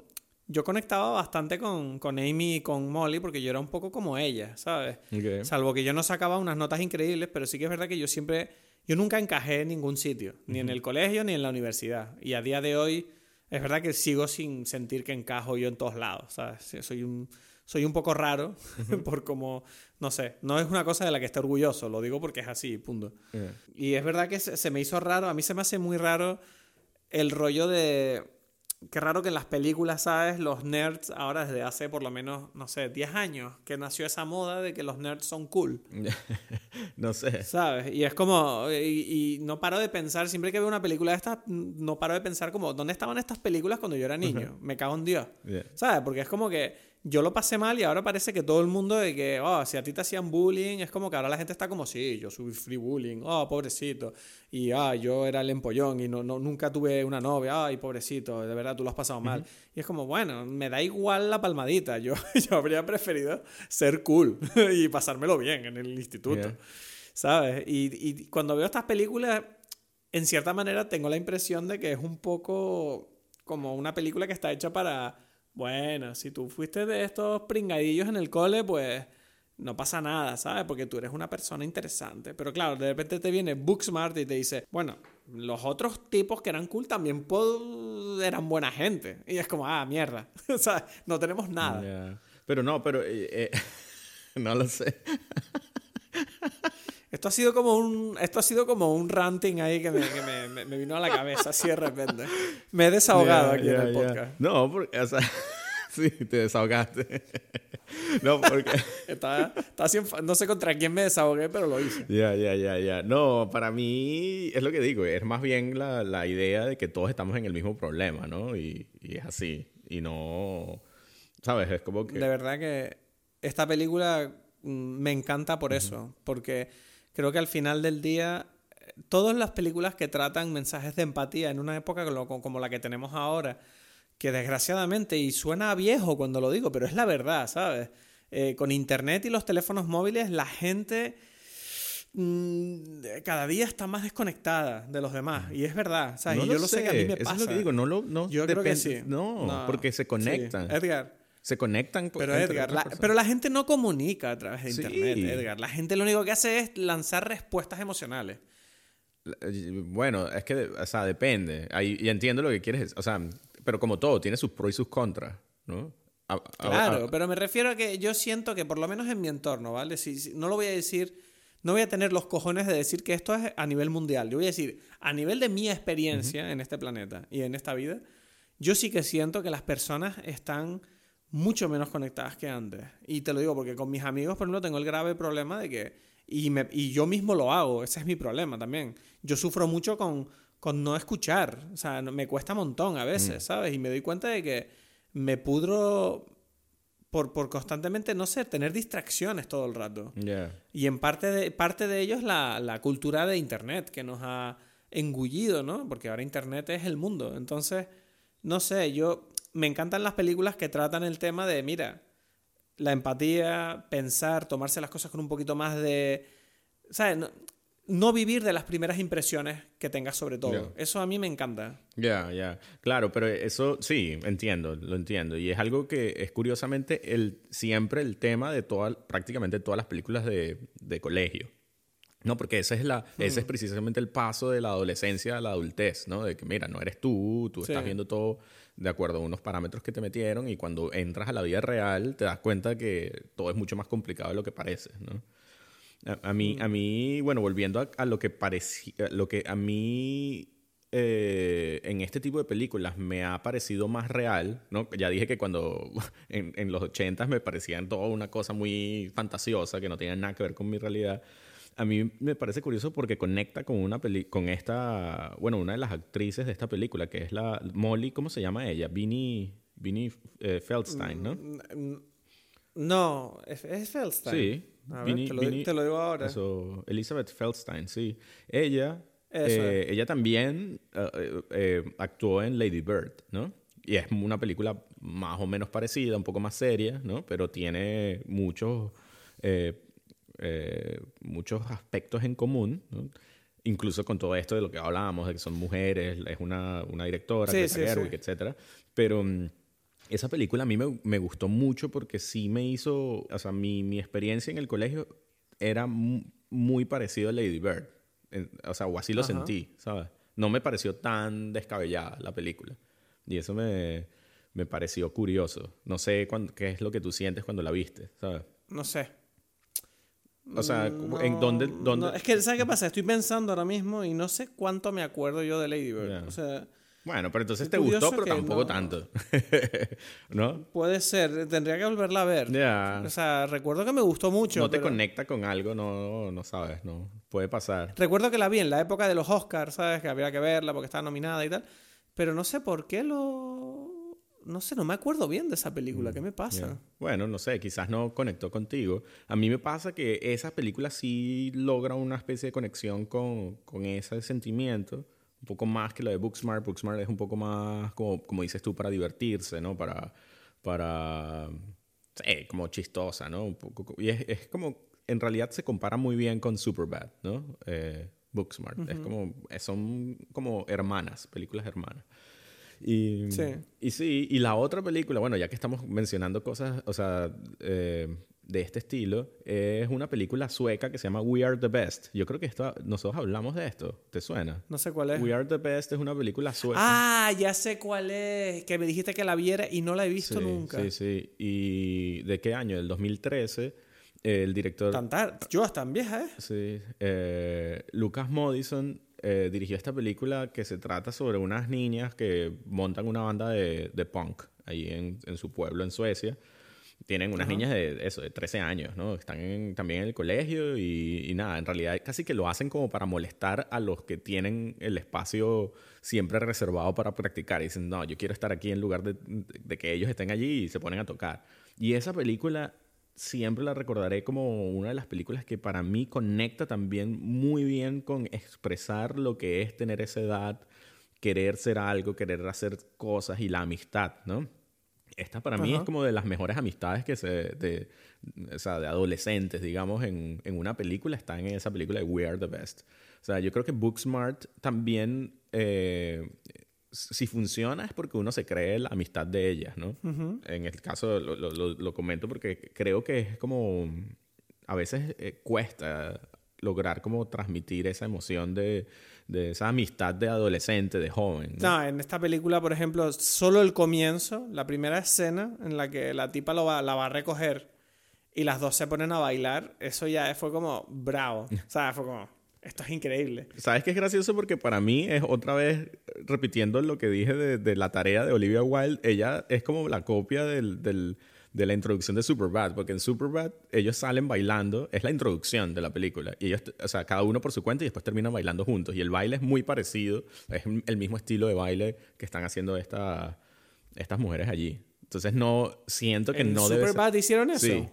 Yo conectaba bastante con, con Amy y con Molly porque yo era un poco como ella, ¿sabes? Salvo que yo no sacaba unas notas increíbles, pero sí que es verdad que yo siempre... Yo nunca encajé en ningún sitio, ni en el colegio ni en la universidad. Y a día de hoy es verdad que sigo sin sentir que encajo yo en todos lados, ¿sabes? Soy un soy un poco raro por como, no sé, no es una cosa de la que esté orgulloso, lo digo porque es así, punto. Y es verdad que se, me hizo raro, a mí se me hace muy raro el rollo de... Qué raro que en las películas, ¿sabes? Los nerds ahora desde hace por lo menos, no sé, 10 años que nació esa moda de que los nerds son cool. no sé. ¿Sabes? Y es como, y, no paro de pensar, siempre que veo una película de estas, no paro de pensar como, ¿dónde estaban estas películas cuando yo era niño? Me cago en Dios. ¿Sabes? Porque es como que yo lo pasé mal y ahora parece que todo el mundo de que, oh, si a ti te hacían bullying, es como que ahora la gente está como, sí, yo free bullying, oh, pobrecito. Y, ah, yo era el empollón y no, no, nunca tuve una novia, ay, pobrecito, de verdad tú lo has pasado mal. Y es como, bueno, me da igual la palmadita, yo, yo habría preferido ser cool y pasármelo bien en el instituto, ¿sabes? Y, y cuando veo estas películas, en cierta manera tengo la impresión de que es un poco como una película que está hecha para bueno, si tú fuiste de estos pringadillos en el cole, pues no pasa nada, ¿sabes? Porque tú eres una persona interesante. Pero claro, de repente te viene Booksmart y te dice, bueno, los otros tipos que eran cool también eran buena gente. Y es como, ah, mierda. ¿sabes? No tenemos nada. Pero no, pero... Eh, eh, no lo sé. Esto ha sido como un, esto ha sido como un ranting ahí que me, me, vino a la cabeza así de repente. Me he desahogado aquí en el podcast. No, porque, o sea, sí, te desahogaste. no, porque... Está, no sé contra quién me desahogué, pero lo hice. Ya, ya, ya, ya. No, para mí es lo que digo, es más bien la, la idea de que todos estamos en el mismo problema, ¿no? Y, y es así. Y no, ¿sabes? Es como que... De verdad que esta película mm, me encanta por eso, porque creo que al final del día, todas las películas que tratan mensajes de empatía en una época como la que tenemos ahora, que desgraciadamente, y suena viejo cuando lo digo, pero es la verdad, ¿sabes? Eh, con Internet y los teléfonos móviles, la gente mm, cada día está más desconectada de los demás. Y es verdad. ¿sabes? No y yo lo sé. que a mí me Eso pasa. es lo que digo, no lo. No Yo creo que sí. No, porque se sí. conectan. Edgar. Se conectan. Pero Edgar, la, pero la gente no comunica a través de Sí. internet, Edgar. La gente lo único que hace es lanzar respuestas emocionales. Bueno, es que, o sea, depende. Ahí, y entiendo lo que quieres. O sea, pero como todo, tiene sus pros y sus contras, ¿no? A- a- Claro, a- pero me refiero a que yo siento que por lo menos en mi entorno, ¿vale? Si, si- no lo voy a decir, no voy a tener los cojones de decir que esto es a nivel mundial. Yo voy a decir, a nivel de mi experiencia en este planeta y en esta vida, yo sí que siento que las personas están mucho menos conectadas que antes. Y te lo digo porque con mis amigos, por ejemplo, tengo el grave problema de que, y, me- y yo mismo lo hago, ese es mi problema también. Yo sufro mucho con, con no escuchar, o sea, me cuesta un montón a veces, ¿sabes? Y me doy cuenta de que me pudro por, por constantemente, no sé, tener distracciones todo el rato. Y en parte de, parte de ello es la, la cultura de Internet que nos ha engullido, ¿no? Porque ahora Internet es el mundo. Entonces, no sé, yo me encantan las películas que tratan el tema de, mira, la empatía, pensar, tomarse las cosas con un poquito más de... ¿Sabes? No, no vivir de las primeras impresiones que tengas sobre todo. Eso a mí me encanta. Ya, ya. Claro, pero eso sí, entiendo, lo entiendo. Y es algo que es curiosamente el, siempre el tema de todas, prácticamente todas las películas de, de colegio. No, porque ese es, la, ese es precisamente el paso de la adolescencia a la adultez, ¿no? De que, mira, no eres tú, tú Sí. estás viendo todo de acuerdo a unos parámetros que te metieron y cuando entras a la vida real te das cuenta que todo es mucho más complicado de lo que parece, ¿no? A, mí, a mí, bueno, volviendo a, a lo que parecía, lo que a mí eh, en este tipo de películas me ha parecido más real, ¿no? Ya dije que cuando en, en los 80 me parecían toda una cosa muy fantasiosa que no tenía nada que ver con mi realidad. A mí me parece curioso porque conecta con una peli con esta, bueno, una de las actrices de esta película que es la Molly, ¿cómo se llama ella? Vinnie, Vinnie eh, Feldstein, ¿no? Mm, No, es, es Feldstein. Sí. A ver, te, lo, Vinnie- te lo digo ahora. Eso, Elizabeth Feldstein, sí. Ella, Eso eh, ella también eh, actuó en Lady Bird, ¿no? Y es una película más o menos parecida, un poco más seria, ¿no? Pero tiene muchos, eh, muchos aspectos en común, ¿no? Incluso con todo esto de lo que hablábamos, de que son mujeres, es una, una directora, Sí, sí, Gerwig, sí. etcétera. Pero mm, esa película a mí me, me gustó mucho porque sí me hizo, o sea, mi, mi experiencia en el colegio era mu- muy parecido a Lady Bird. En- o sea, o así lo Ajá. sentí, ¿sabes? No me pareció tan descabellada la película. Y eso me, me pareció curioso. No sé qué es lo que tú sientes cuando la viste, ¿sabes? No sé. O sea, No, ¿en dónde, dónde? no, es que, ¿sabes qué pasa? Estoy pensando ahora mismo y no sé cuánto me acuerdo yo de Lady Bird. Ya. O sea, Bueno, pero entonces te gustó, pero tampoco no- tanto. ¿No? puede ser. Tendría que volverla a ver. Ya. O sea, recuerdo que me gustó mucho. No te pero- conecta con algo, no, no sabes, no. Puede pasar. Recuerdo que la vi en la época de los Oscars, ¿sabes? Que había que verla porque estaba nominada y tal. Pero no sé por qué lo... No sé, no me acuerdo bien de esa película. ¿Qué me pasa? Bueno, no sé, quizás no conectó contigo. A mí me pasa que esa película sí logra una especie de conexión con, con ese sentimiento, un poco más que la de Booksmart. Booksmart es un poco más, como, como dices tú, para divertirse, ¿no? Para, para, sí, como chistosa, ¿no? Un poco, y es, es como, en realidad se compara muy bien con Superbad, ¿no? Eh, Booksmart. Es como, son como hermanas, películas hermanas. Y Sí. y sí, y la otra película, bueno, ya que estamos mencionando cosas, o sea, eh, de este estilo, es una película sueca que se llama We Are the Best. Yo creo que esto, nosotros hablamos de esto, ¿te suena? No sé cuál es. We Are the Best es una película sueca. Ah, ya sé cuál es. Que me dijiste que la viera y no la he visto sí, nunca. Sí, sí. ¿Y de qué año? Del 2013. El director... Tan tar- Yo tan vieja, ¿eh? Sí. eh, Lucas Modison eh, dirigió esta película que se trata sobre unas niñas que montan una banda de, de punk ahí en, en su pueblo, en Suecia. Tienen unas Ajá. niñas de eso, de 13 años, ¿no? Están en- también en el colegio y, y nada, en realidad casi que lo hacen como para molestar a los que tienen el espacio siempre reservado para practicar. Y dicen, no, yo quiero estar aquí en lugar de, de que ellos estén allí y se ponen a tocar. Y esa película siempre la recordaré como una de las películas que para mí conecta también muy bien con expresar lo que es tener esa edad, querer ser algo, querer hacer cosas y la amistad, ¿no? Esta para mí es como de las mejores amistades que se... De, o sea, de adolescentes, digamos, en, en una película, están en esa película de We Are the Best. O sea, yo creo que Booksmart también, eh, si funciona es porque uno se cree la amistad de ellas, ¿no? En el caso, lo, lo- lo- lo comento porque creo que es como, a veces eh, cuesta lograr como transmitir esa emoción de, de esa amistad de adolescente, de joven. ¿no? No, en esta película, por ejemplo, solo el comienzo, la primera escena en la que la tipa lo va- la va a recoger y las dos se ponen a bailar, eso ya fue como bravo. O sea, fue como, esto es increíble. ¿Sabes qué es gracioso? Porque para mí es otra vez, repitiendo lo que dije de, de la tarea de Olivia Wilde, ella es como la copia del, del- de la introducción de Superbad, porque en Superbad ellos salen bailando, es la introducción de la película, y ellos, o sea, cada uno por su cuenta y después terminan bailando juntos, y el baile es muy parecido, es el mismo estilo de baile que están haciendo esta, estas mujeres allí. Entonces no, siento que ¿En no debe ser- Superbad hicieron eso? Sí.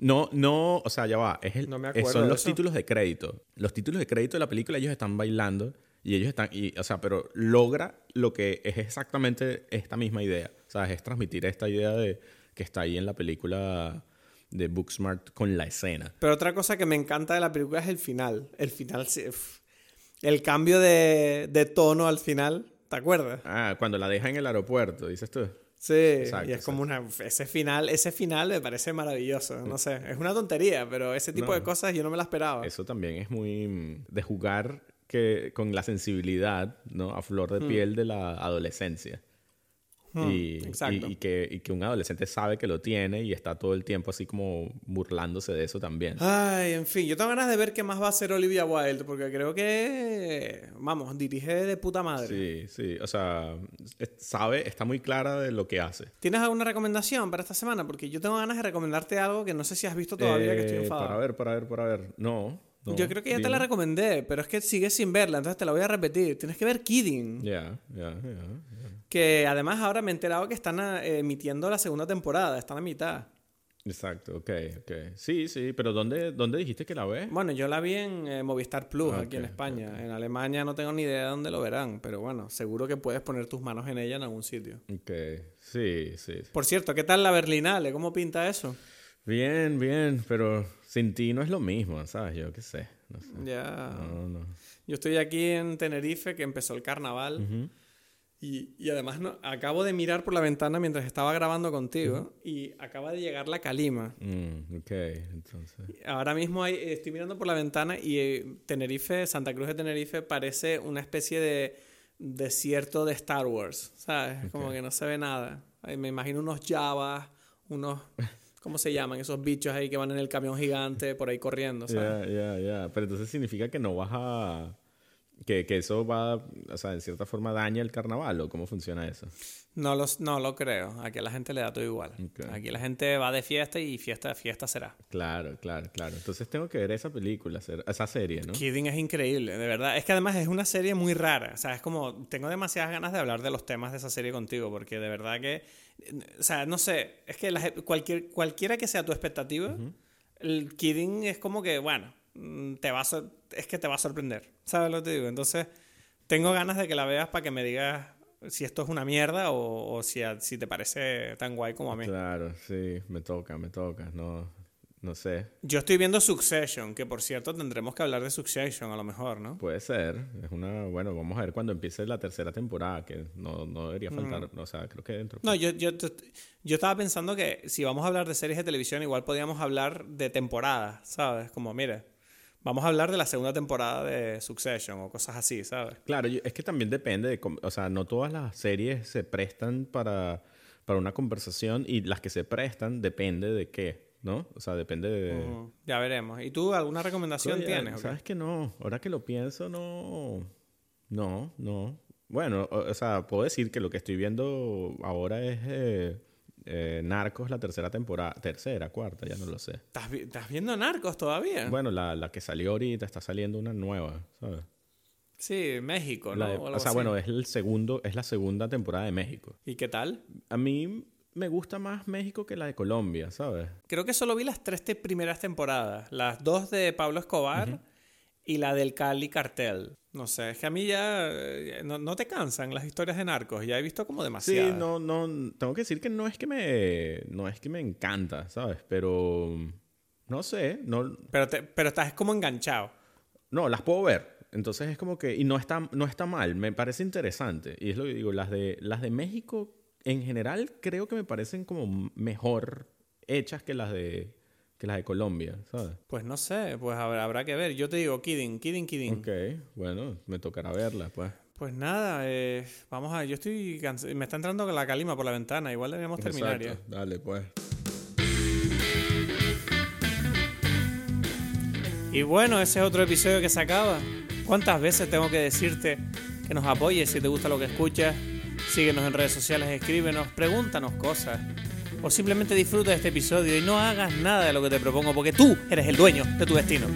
No, no, o sea, ya va. Es el, No me acuerdo son los eso. títulos de crédito. Los títulos de crédito de la película, ellos están bailando y ellos están, y, o sea, pero logra lo que es exactamente esta misma idea. O sea, es transmitir esta idea de que está ahí en la película de Booksmart con la escena. Pero otra cosa que me encanta de la película es el final. El final, el cambio de, de tono al final, ¿te acuerdas? Ah, cuando la deja en el aeropuerto, dices tú. Sí, Exacto, y es como una ese final, ese final me parece maravilloso, no sé, es una tontería, pero ese tipo No. de cosas yo no me la esperaba. Eso también es muy mm, de jugar que, con la sensibilidad, ¿no? A flor de piel de la adolescencia. Hmm, y, exacto. y- y que, y que un adolescente sabe que lo tiene y está todo el tiempo así como burlándose de eso también. Ay, en fin, yo tengo ganas de ver qué más va a hacer Olivia Wilde, porque creo que, vamos, dirige de puta madre. Sí, sí, o sea, sabe, está muy clara de lo que hace. ¿Tienes alguna recomendación para esta semana? Porque yo tengo ganas de recomendarte algo que no sé si has visto todavía, que estoy Eh, enfadado. Para ver, para ver, para ver. No. no, yo creo que ya te la recomendé, pero es que sigues sin verla, entonces te la voy a repetir. Tienes que ver Kidding. Ya, ya, ya. Que además ahora me he enterado que están ah, emitiendo la segunda temporada, están a mitad. Exacto, ok, ok. Sí, sí, pero ¿dónde, dónde dijiste que la ves? Bueno, yo la vi en eh, Movistar Plus aquí en España. En Alemania no tengo ni idea de dónde lo verán, pero bueno, seguro que puedes poner tus manos en ella en algún sitio. Ok, sí, sí. Por cierto, ¿qué tal la Berlinale? ¿Cómo pinta eso? Bien, bien, pero sin ti no es lo mismo, ¿sabes? Yo qué sé, no sé. Ya. No, no. Yo estoy aquí en Tenerife, que empezó el carnaval. Y, y además no, acabo de mirar por la ventana mientras estaba grabando contigo y acaba de llegar la calima. Mm, ok, entonces. Ahora mismo hay, estoy mirando por la ventana y eh, Tenerife, Santa Cruz de Tenerife, parece una especie de desierto de Star Wars, ¿sabes? Como que no se ve nada. Ay, Me imagino unos Javas, unos... ¿Cómo se llaman? Esos bichos ahí que van en el camión gigante por ahí corriendo, ¿sabes? Ya, ya, ya. Pero entonces significa que no vas a... Que, que eso va, o sea, en cierta forma daña el carnaval, ¿o cómo funciona eso? No, los, no lo creo. Aquí a la gente le da todo igual. Ok. Aquí la gente va de fiesta y fiesta, fiesta será. Claro, claro, claro. Entonces tengo que ver esa película, esa serie, ¿no? Kidding es increíble, de verdad. Es que además es una serie muy rara. O sea, es como. Tengo demasiadas ganas de hablar de los temas de esa serie contigo, porque de verdad que. O sea, no sé. Es que la- cualquier, cualquiera que sea tu expectativa, el Kidding es como que, bueno, te va a sor- es que te va a sorprender. ¿Sabes lo que te digo? Entonces, tengo ganas de que la veas para que me digas si esto es una mierda o, o si, a- si te parece tan guay como a mí. Claro, sí, me toca, me toca. No, no sé. Yo estoy viendo Succession, que por cierto tendremos que hablar de Succession a lo mejor, ¿no? Puede ser. Es una... Bueno, vamos a ver cuando empiece la tercera temporada, que no, no debería faltar. O sea, creo que dentro... Mm. No, yo, yo, yo estaba pensando que si vamos a hablar de series de televisión, igual podríamos hablar de temporadas, ¿sabes? Como, mire, vamos a hablar de la segunda temporada de Succession o cosas así, ¿sabes? Claro, es que también depende de... O sea, no todas las series se prestan para, para una conversación y las que se prestan depende de qué, ¿no? O sea, depende de... Ujú, Ya veremos. ¿Y tú alguna recomendación Oye, tienes? ¿Sabes que no? Ahora que lo pienso, no... No, no. Bueno, o, o sea, puedo decir que lo que estoy viendo ahora es eh, eh, Narcos, la tercera temporada. Tercera, cuarta, ya no lo sé. ¿Estás, vi- estás viendo Narcos todavía? Bueno, la, la que salió ahorita está saliendo una nueva, ¿sabes? Sí, México, ¿no? La O sea, así. bueno, es el segundo, es la segunda temporada de México. ¿Y qué tal? A mí me gusta más México que la de Colombia, ¿sabes? Creo que solo vi las tres te- primeras temporadas. Las dos de Pablo Escobar y la del Cali Cartel. No sé, es que a mí ya eh, no, te cansan las historias de narcos, ya he visto como demasiado. Sí, no, no, tengo que decir que no es que me, no es que me encanta, ¿sabes? Pero, no sé, no... Pero, pero estás como enganchado. No, las puedo ver. Entonces es como que, y no está, no está mal, me parece interesante. Y es lo que digo, las de, las de México en general creo que me parecen como mejor hechas que las de que las de Colombia, ¿sabes? Pues no sé, pues habrá, habrá que ver. Yo te digo, kidding, kidding, kidding. Ok, bueno, me tocará verla, pues. Pues nada, eh, vamos a... Yo estoy... Me está entrando la calima por la ventana. Igual deberíamos terminar ya. Dale, pues. Y bueno, ese es otro episodio que se acaba. ¿Cuántas veces tengo que decirte que nos apoyes si te gusta lo que escuchas? Síguenos en redes sociales, escríbenos, pregúntanos cosas o simplemente disfruta de este episodio y no hagas nada de lo que te propongo porque tú eres el dueño de tu destino.